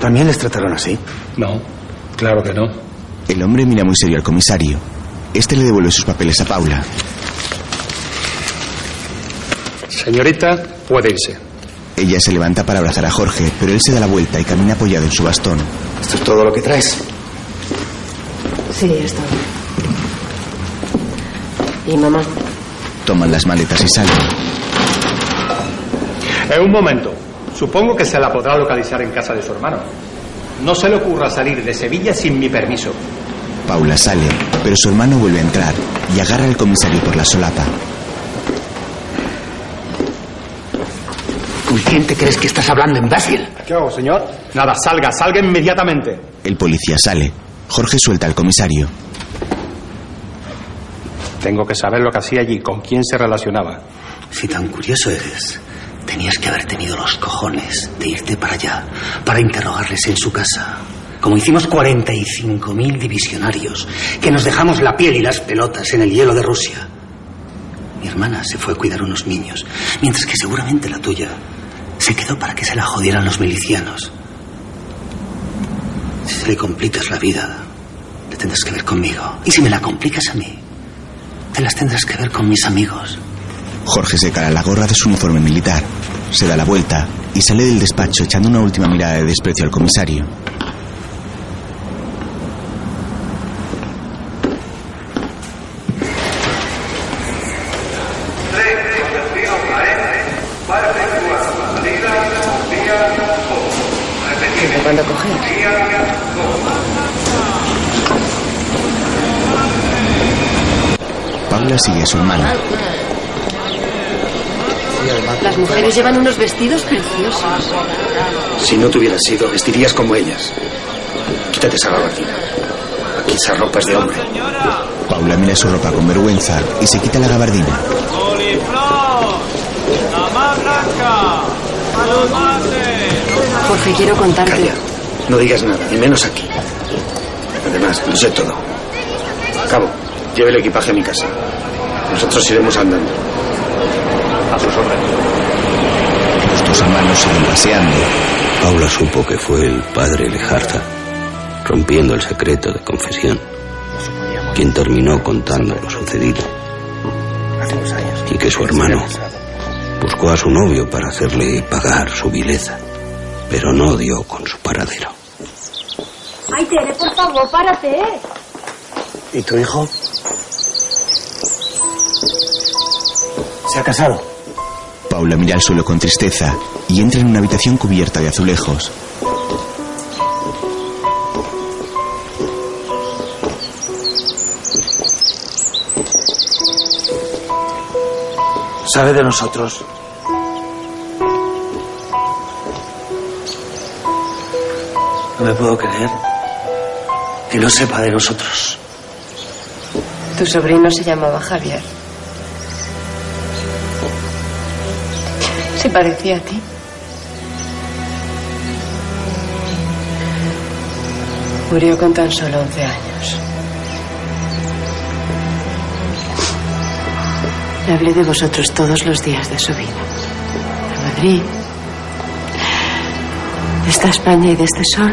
[SPEAKER 19] ¿También les trataron así?
[SPEAKER 32] No, claro que no.
[SPEAKER 1] El hombre mira muy serio al comisario. Este le devuelve sus papeles a Paula.
[SPEAKER 32] Señorita, puede irse.
[SPEAKER 1] Ella se levanta para abrazar a Jorge, pero él se da la vuelta y camina apoyado en su bastón.
[SPEAKER 19] ¿Esto es todo lo que traes?
[SPEAKER 15] Sí, es todo. ¿Y mamá?
[SPEAKER 1] Toman las maletas y salen.
[SPEAKER 32] En un momento. Supongo que se la podrá localizar en casa de su hermano. No se le ocurra salir de Sevilla sin mi permiso.
[SPEAKER 1] Paula sale, pero su hermano vuelve a entrar y agarra al comisario por la solapa.
[SPEAKER 19] ¿Con quién te crees que estás hablando, imbécil?
[SPEAKER 32] ¿Qué hago, señor? Nada, salga, salga inmediatamente.
[SPEAKER 1] El policía sale. Jorge suelta al comisario.
[SPEAKER 32] Tengo que saber lo que hacía allí, con quién se relacionaba.
[SPEAKER 19] Si tan curioso eres, tenías que haber tenido los cojones de irte para allá, para interrogarles en su casa. Como hicimos 45.000 divisionarios, que nos dejamos la piel y las pelotas en el hielo de Rusia. Mi hermana se fue a cuidar unos niños, mientras que seguramente la tuya se quedó para que se la jodieran los milicianos. Si le complicas la vida, te tendrás que ver conmigo. Y si me la complicas a mí, te las tendrás que ver con mis amigos.
[SPEAKER 1] Jorge se cala la gorra de su uniforme militar, se da la vuelta y sale del despacho echando una última mirada de desprecio al comisario.
[SPEAKER 15] ¿Cuándo coger?
[SPEAKER 1] Paula sigue a su hermana.
[SPEAKER 15] Las mujeres llevan unos vestidos preciosos.
[SPEAKER 19] Si no te hubieras sido, vestirías como ellas. Quítate esa gabardina. Aquí esa ropa es de hombre.
[SPEAKER 1] Paula mira su ropa con vergüenza y se quita la gabardina.
[SPEAKER 15] Jorge, quiero contarte.
[SPEAKER 19] Calla. No digas nada, ni menos aquí. Además, lo sé todo. Cabo, lleve el equipaje a mi casa. Nosotros iremos andando. A sus órdenes.
[SPEAKER 1] Los dos hermanos siguen paseando.
[SPEAKER 2] Paula supo que fue el padre Lejarza, rompiendo el secreto de confesión, quien terminó contando lo sucedido. Y que su hermano buscó a su novio para hacerle pagar su vileza, pero no dio con su paradero.
[SPEAKER 34] Ay, Tere, por favor, párate.
[SPEAKER 19] ¿Y tu hijo? ¿Se ha casado?
[SPEAKER 1] Paula mira al suelo con tristeza y entra en una habitación cubierta de azulejos.
[SPEAKER 19] ¿Sabe de nosotros? No me puedo creer que no sepa de nosotros.
[SPEAKER 15] Tu sobrino se llamaba Javier. Se parecía a ti. Murió con tan solo 11 años. Le hablé de vosotros todos los días de su vida. De Madrid, de esta España y de este sol.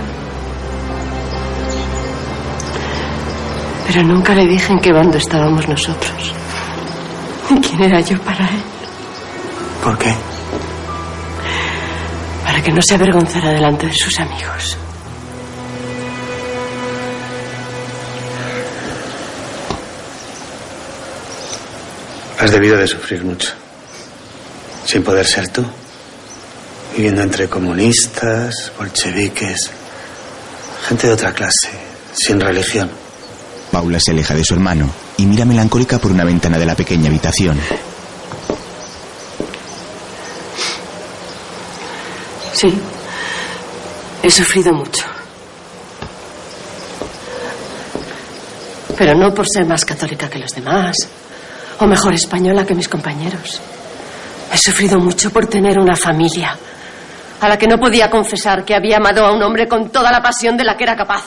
[SPEAKER 15] Pero nunca le dije en qué bando estábamos nosotros. Ni quién era yo para él. Para que no se avergonzara delante de sus amigos.
[SPEAKER 19] Has debido de sufrir mucho. Sin poder ser tú. Viviendo entre comunistas, bolcheviques, gente de otra clase, sin religión.
[SPEAKER 1] Paula se aleja de su hermano y mira melancólica por una ventana de la pequeña habitación.
[SPEAKER 15] Sí. He sufrido mucho. Pero no por ser más católica que los demás, o mejor española que mis compañeros. He sufrido mucho por tener una familia a la que no podía confesar que había amado a un hombre con toda la pasión de la que era capaz.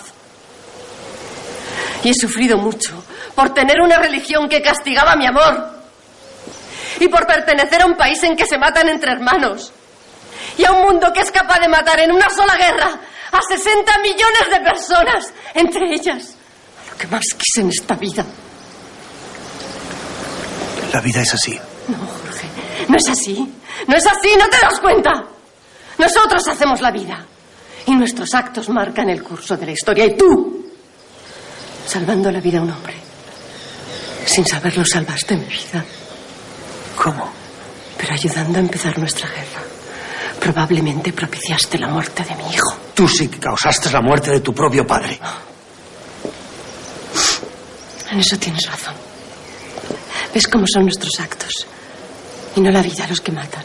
[SPEAKER 15] Y he sufrido mucho por tener una religión que castigaba mi amor. Y por pertenecer a un país en que se matan entre hermanos. Y a un mundo que es capaz de matar en una sola guerra a 60 millones de personas, entre ellas a lo que más quise en esta vida.
[SPEAKER 19] La vida es así.
[SPEAKER 15] No, Jorge, no es así. No es así, no te das cuenta. Nosotros hacemos la vida. Y nuestros actos marcan el curso de la historia. Y tú, salvando la vida a un hombre, sin saberlo salvaste mi vida.
[SPEAKER 19] ¿Cómo?
[SPEAKER 15] Pero ayudando a empezar nuestra guerra, probablemente propiciaste la muerte de mi hijo.
[SPEAKER 19] Tú sí que causaste la muerte de tu propio padre.
[SPEAKER 15] En eso tienes razón. ¿Ves cómo son nuestros actos? Y no la vida los que matan.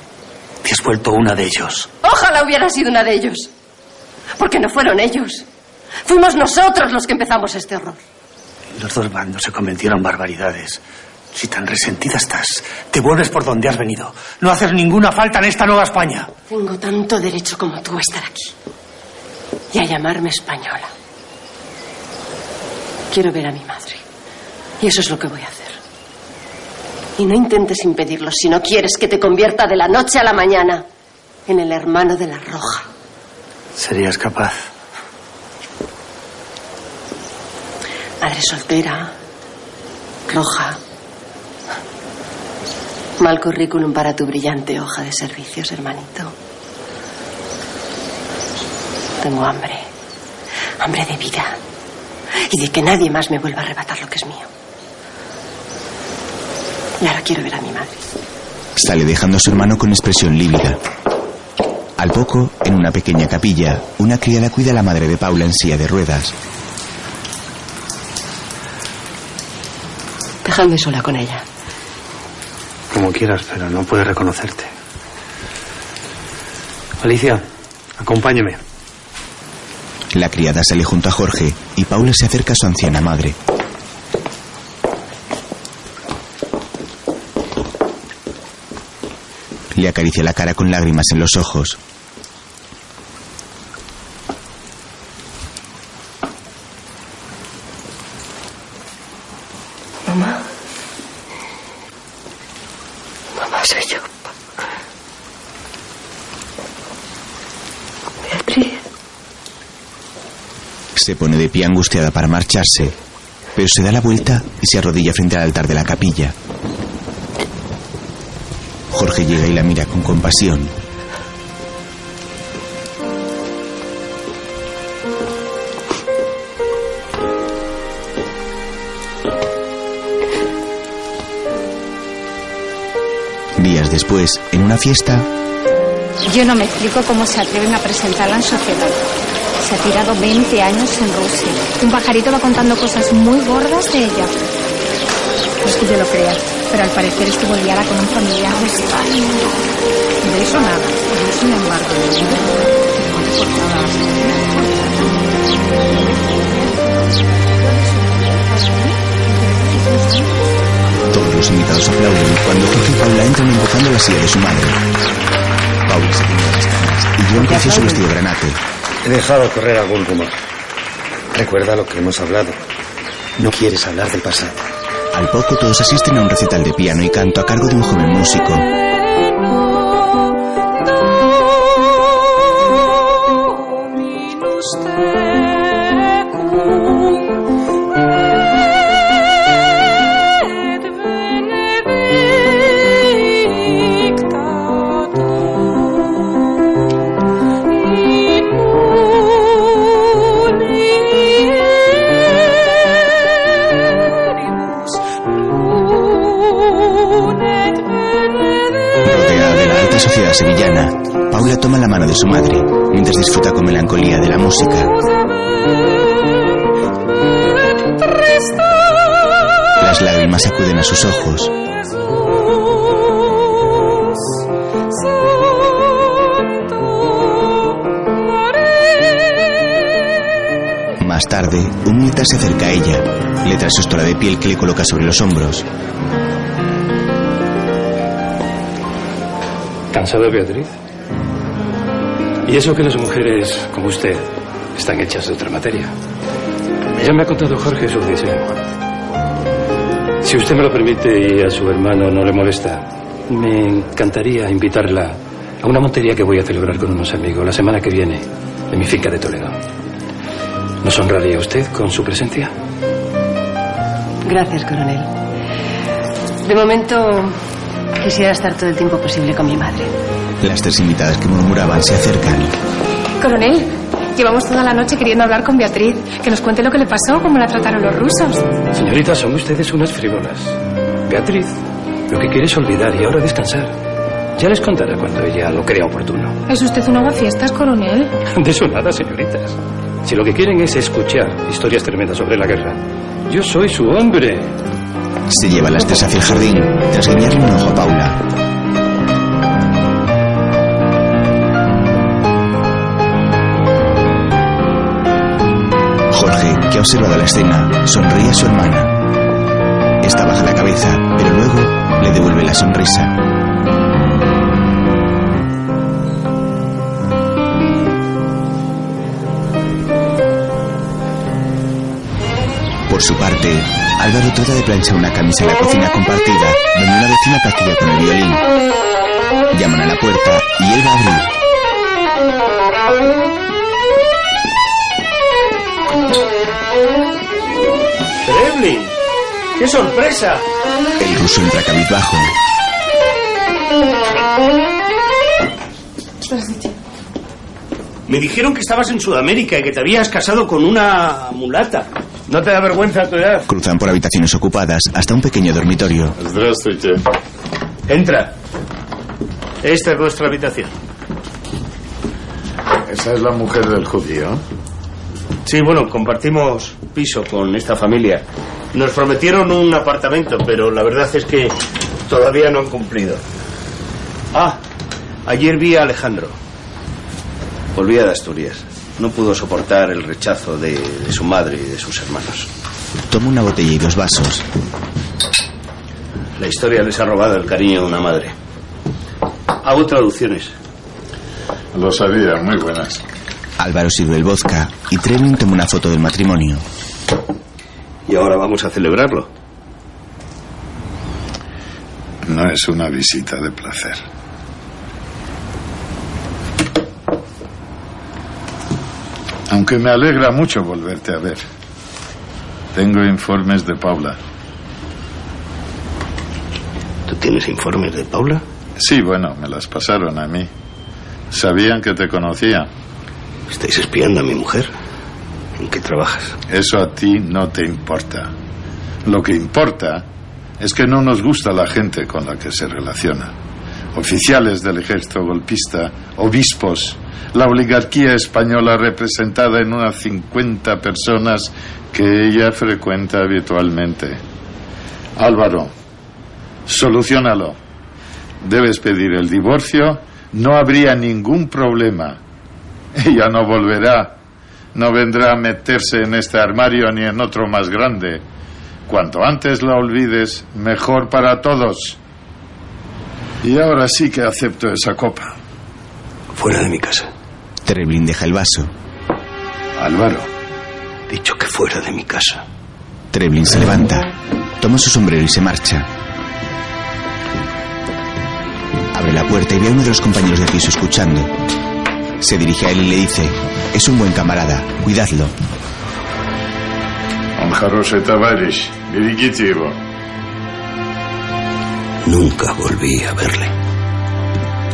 [SPEAKER 19] Te has vuelto una de ellos.
[SPEAKER 15] Ojalá hubiera sido una de ellos. Porque no fueron ellos. Fuimos nosotros los que empezamos este horror.
[SPEAKER 19] Los dos bandos se cometieron barbaridades. Si tan resentida estás, te vuelves por donde has venido. No haces ninguna falta en esta nueva España.
[SPEAKER 15] Tengo tanto derecho como tú a estar aquí. Y a llamarme española. Quiero ver a mi madre. Y eso es lo que voy a hacer. Y no intentes impedirlo si no quieres que te convierta de la noche a la mañana en el hermano de la roja.
[SPEAKER 19] ¿Serías capaz?
[SPEAKER 15] Madre soltera, roja. Mal currículum para tu brillante hoja de servicios, hermanito. Tengo hambre. Hambre de vida. Y de que nadie más me vuelva a arrebatar lo que es mío. Y ahora quiero ver a mi madre.
[SPEAKER 1] Sale dejando a su hermano con expresión lívida. Al poco, en una pequeña capilla, una criada cuida a la madre de Paula en silla de ruedas.
[SPEAKER 15] Dejadme sola con ella.
[SPEAKER 19] Como quieras, pero no puede reconocerte. Alicia, acompáñame.
[SPEAKER 1] La criada sale junto a Jorge y Paula se acerca a su anciana madre. Le acaricia la cara con lágrimas en los ojos.
[SPEAKER 15] Mamá. Mamá, soy yo. Beatriz.
[SPEAKER 1] Se de pie angustiada para marcharse, pero se da la vuelta y se arrodilla frente al altar de la capilla. Jorge llega y la mira con compasión. Días después, en una fiesta,
[SPEAKER 34] Yo no me explico cómo se atreven a presentarla en sociedad. Se ha tirado 20 años en Rusia. Un pajarito va contando cosas muy gordas de ella. No es que yo lo crea, pero al parecer estuvo liada con un familiar de España.
[SPEAKER 6] De eso nada. Yo, sin embargo,
[SPEAKER 1] todos los invitados aplauden cuando Jorge y Paula entran empujando la silla de su madre. Paula se tiene las canas y precioso vestido granate.
[SPEAKER 19] He dejado correr algún rumor. Recuerda lo que hemos hablado. No quieres hablar del pasado.
[SPEAKER 1] Al poco todos asisten a un recital de piano y canto a cargo de un joven músico. Su madre mientras disfruta con melancolía de la música. Las lágrimas acuden a sus ojos. Más tarde, un militar se acerca a ella. Le trae su estola de piel que le coloca sobre los hombros.
[SPEAKER 32] ¿Cansado, Beatriz? Y eso que las mujeres, como usted, están hechas de otra materia. Ya me ha contado Jorge su deseo. Si usted me lo permite y a su hermano no le molesta, me encantaría invitarla a una montería que voy a celebrar con unos amigos la semana que viene en mi finca de Toledo. ¿Nos honraría usted con su presencia?
[SPEAKER 15] Gracias, coronel. De momento, quisiera estar todo el tiempo posible con mi madre.
[SPEAKER 1] Las tres invitadas que murmuraban se acercan.
[SPEAKER 34] Coronel, llevamos toda la noche queriendo hablar con Beatriz. Que nos cuente lo que le pasó, cómo la trataron los rusos.
[SPEAKER 32] Señoritas, son ustedes unas frívolas. Beatriz, lo que quiere es olvidar y ahora descansar. Ya les contará cuando ella lo crea oportuno.
[SPEAKER 34] ¿Es usted un aguafiestas, coronel?
[SPEAKER 32] De eso nada, señoritas. Si lo que quieren es escuchar historias tremendas sobre la guerra, yo soy su hombre.
[SPEAKER 1] Se lleva las tres hacia el jardín, tras guiñarle un ojo a Paula. Que observado la escena, sonríe a su hermana. Esta baja la cabeza, pero luego le devuelve la sonrisa. Por su parte, Álvaro trata de planchar una camisa en la cocina compartida, donde una vecina practica con el violín. Llaman a la puerta y él va a abrir.
[SPEAKER 16] ¡Trebly! ¡Qué sorpresa!
[SPEAKER 1] El ruso entra cabizbajo.
[SPEAKER 16] Me dijeron que estabas en Sudamérica y que te habías casado con una mulata. ¿No te da vergüenza tu edad?
[SPEAKER 1] Cruzan por habitaciones ocupadas hasta un pequeño dormitorio.
[SPEAKER 16] Entra. Esta es vuestra habitación.
[SPEAKER 9] ¿Esa es la mujer del judío?
[SPEAKER 16] Sí, bueno, compartimos piso con esta familia. Nos prometieron un apartamento, pero la verdad es que todavía no han cumplido. Ah, ayer vi a Alejandro.
[SPEAKER 5] Volvía de Asturias. No pudo soportar el rechazo de, de su madre y de sus hermanos.
[SPEAKER 1] Toma una botella y dos vasos.
[SPEAKER 5] La historia les ha robado el cariño de una madre. Hago traducciones.
[SPEAKER 9] Lo sabía, muy buenas.
[SPEAKER 1] Álvaro sirve el vodka y Trebling toma una foto del matrimonio.
[SPEAKER 5] Y ahora vamos a celebrarlo.
[SPEAKER 9] No es una visita de placer. Aunque me alegra mucho volverte a ver. Tengo informes de Paula.
[SPEAKER 5] ¿Tú tienes informes de Paula?
[SPEAKER 9] Sí, bueno, me las pasaron a mí. Sabían que te conocía.
[SPEAKER 5] ¿Estáis espiando a mi mujer? ¿En qué trabajas?
[SPEAKER 9] Eso a ti no te importa. Lo que importa es que no nos gusta la gente con la que se relaciona. oficiales del ejército golpista, obispos, la oligarquía española representada en unas 50 personas que ella frecuenta habitualmente. Álvaro, solucionalo. Debes pedir el divorcio, no habría ningún problema. Ella no volverá, no vendrá a meterse en este armario ni en otro más grande. Cuanto antes la olvides, mejor para todos. Y ahora sí que acepto esa copa.
[SPEAKER 2] Fuera de mi casa.
[SPEAKER 1] Treblin deja el vaso.
[SPEAKER 9] Álvaro.
[SPEAKER 2] Dicho que fuera de mi casa.
[SPEAKER 1] Treblin se levanta, toma su sombrero y se marcha. Abre la puerta y ve a uno de los compañeros de piso escuchando. Se dirige a él y le dice, es un buen camarada, cuidadlo.
[SPEAKER 2] Nunca volví a verle.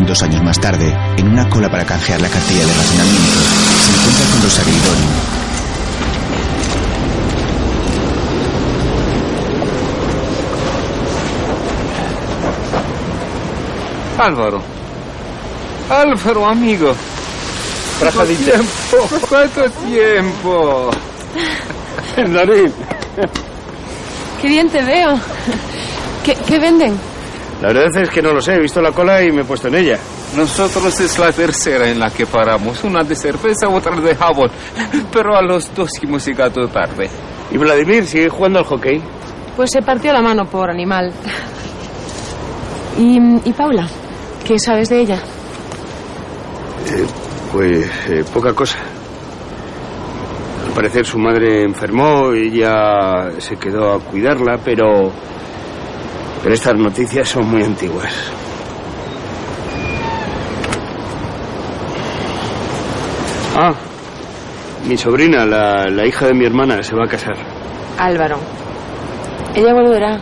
[SPEAKER 1] Dos años más tarde, en una cola para canjear la cartilla de racionamiento, se encuentra con los y
[SPEAKER 4] Álvaro. Álvaro, amigo. ¿Cuánto tiempo? ¿Cuánto tiempo?
[SPEAKER 16] Darín.
[SPEAKER 6] Qué bien te veo. ¿Qué, qué venden?
[SPEAKER 16] La verdad es que no lo sé. He visto la cola y me he puesto en ella.
[SPEAKER 4] Nosotros es la tercera en la que paramos. Una de cerveza, otra de jabón. Pero a los dos hemos llegado tarde.
[SPEAKER 16] ¿Y Vladimir sigue jugando al hockey?
[SPEAKER 6] Pues se partió la mano por animal. ¿Y, y Paula? ¿Qué sabes de ella?
[SPEAKER 2] Eh, pues eh, poca cosa. Al parecer su madre enfermó ella se quedó a cuidarla, pero. Pero estas noticias son muy antiguas. Ah, mi sobrina, la, la hija de mi hermana, se va a casar.
[SPEAKER 6] Álvaro. Ella volverá.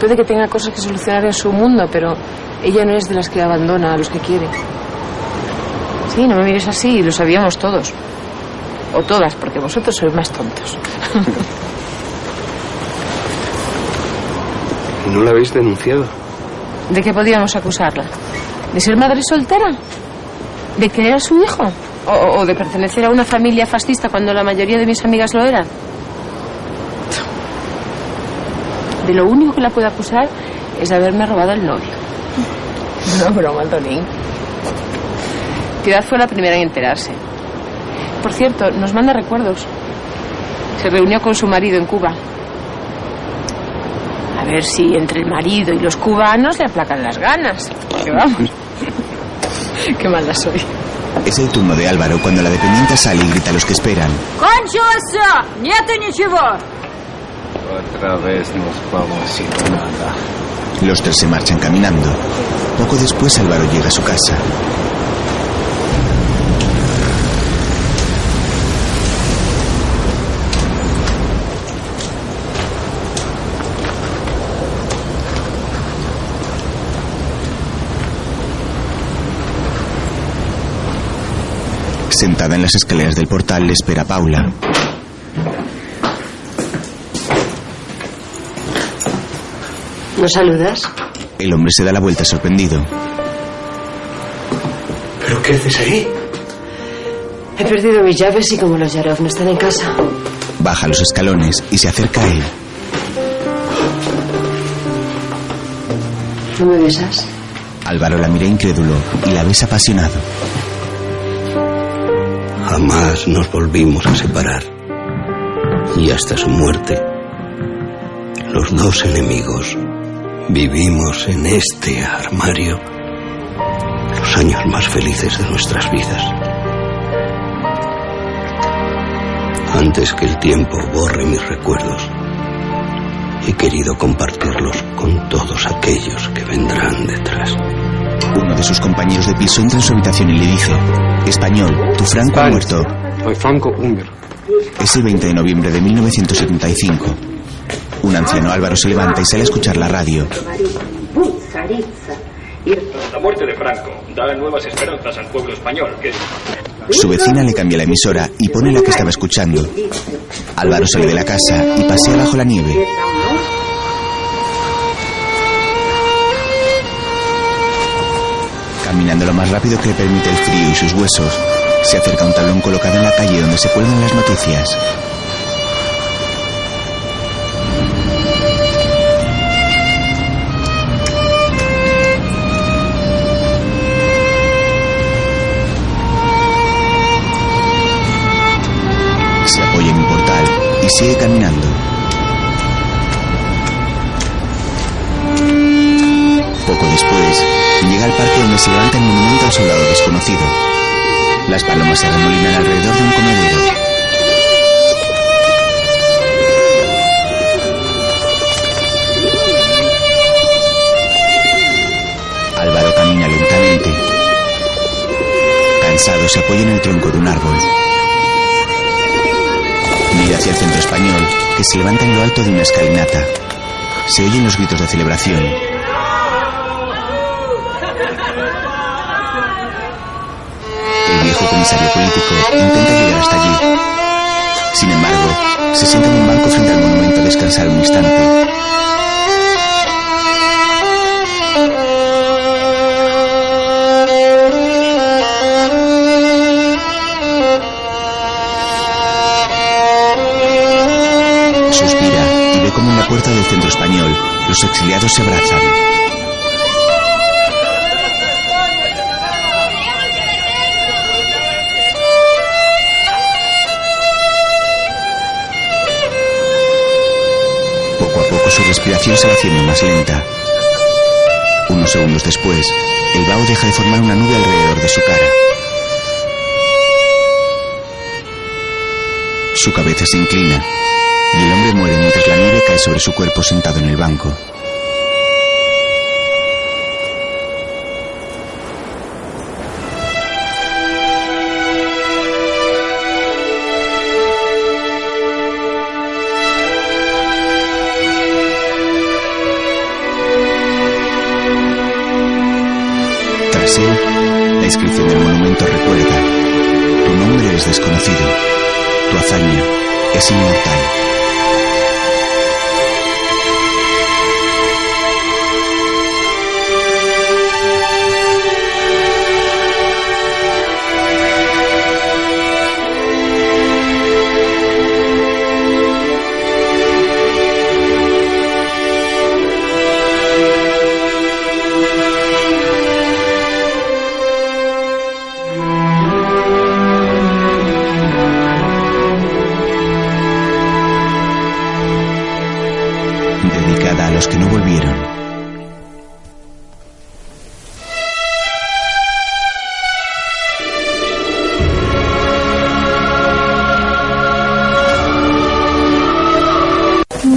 [SPEAKER 6] Puede que tenga cosas que solucionar en su mundo, pero ella no es de las que abandona a los que quiere. Sí, no me mires así, lo sabíamos todos. O todas, porque vosotros sois más tontos.
[SPEAKER 2] ¿Y no la habéis denunciado?
[SPEAKER 6] ¿De qué podíamos acusarla? ¿De ser madre soltera? ¿De querer a su hijo? ¿O, o de pertenecer a una familia fascista cuando la mayoría de mis amigas lo eran? De lo único que la puedo acusar es de haberme robado el novio. No, broma, Antonín fue la primera en enterarse. Por cierto, nos manda recuerdos. Se reunió con su marido en Cuba. A ver si entre el marido y los cubanos le aplacan las ganas. Que vamos. Qué mala soy.
[SPEAKER 1] Es el turno de Álvaro cuando la dependiente sale y grita a los que esperan.
[SPEAKER 4] Otra vez nos vamos sin nada.
[SPEAKER 1] Los tres se marchan caminando. Poco después Álvaro llega a su casa. Sentada en las escaleras del portal le espera Paula.
[SPEAKER 15] ¿No saludas?
[SPEAKER 1] El hombre se da la vuelta sorprendido.
[SPEAKER 2] ¿Pero qué haces ahí?
[SPEAKER 15] He perdido mis llaves y como los Yarov no están en casa.
[SPEAKER 1] Baja los escalones y se acerca a él.
[SPEAKER 15] ¿No me besas?
[SPEAKER 1] Álvaro la mira incrédulo y la besa apasionado.
[SPEAKER 2] Jamás nos volvimos a separar. Y hasta su muerte, los dos enemigos vivimos en este armario los años más felices de nuestras vidas. Antes que el tiempo borre mis recuerdos, he querido compartirlos con todos aquellos que vendrán detrás.
[SPEAKER 1] Uno de sus compañeros de piso entra en su habitación y le dice: Español, tu Franco ha muerto.
[SPEAKER 35] Soy Franco húngaro.
[SPEAKER 1] Es el 20 de noviembre de 1975. Un anciano Álvaro se levanta y sale a escuchar la radio.
[SPEAKER 32] La muerte de Franco da nuevas esperanzas al pueblo español, que
[SPEAKER 1] Su vecina le cambia la emisora y pone la que estaba escuchando. Álvaro sale de la casa y pasea bajo la nieve. Caminando lo más rápido que le permite el frío y sus huesos, se acerca a un tablón colocado en la calle donde se cuelgan las noticias. Se apoya en un portal y sigue caminando. Poco después, llega al parque donde se levanta el monumento al soldado desconocido. Las palomas se arremolinan alrededor de un comedero. Álvaro camina lentamente. Cansado, se apoya en el tronco de un árbol. Mira hacia el centro español, que se levanta en lo alto de una escalinata. Se oyen los gritos de celebración. Viejo comisario político intenta llegar hasta allí. Sin embargo, se sienta en un banco frente al monumento a descansar un instante. Más lenta. Unos segundos después, el vaho deja de formar una nube alrededor de su cara. Su cabeza se inclina y el hombre muere mientras la nieve cae sobre su cuerpo sentado en el banco.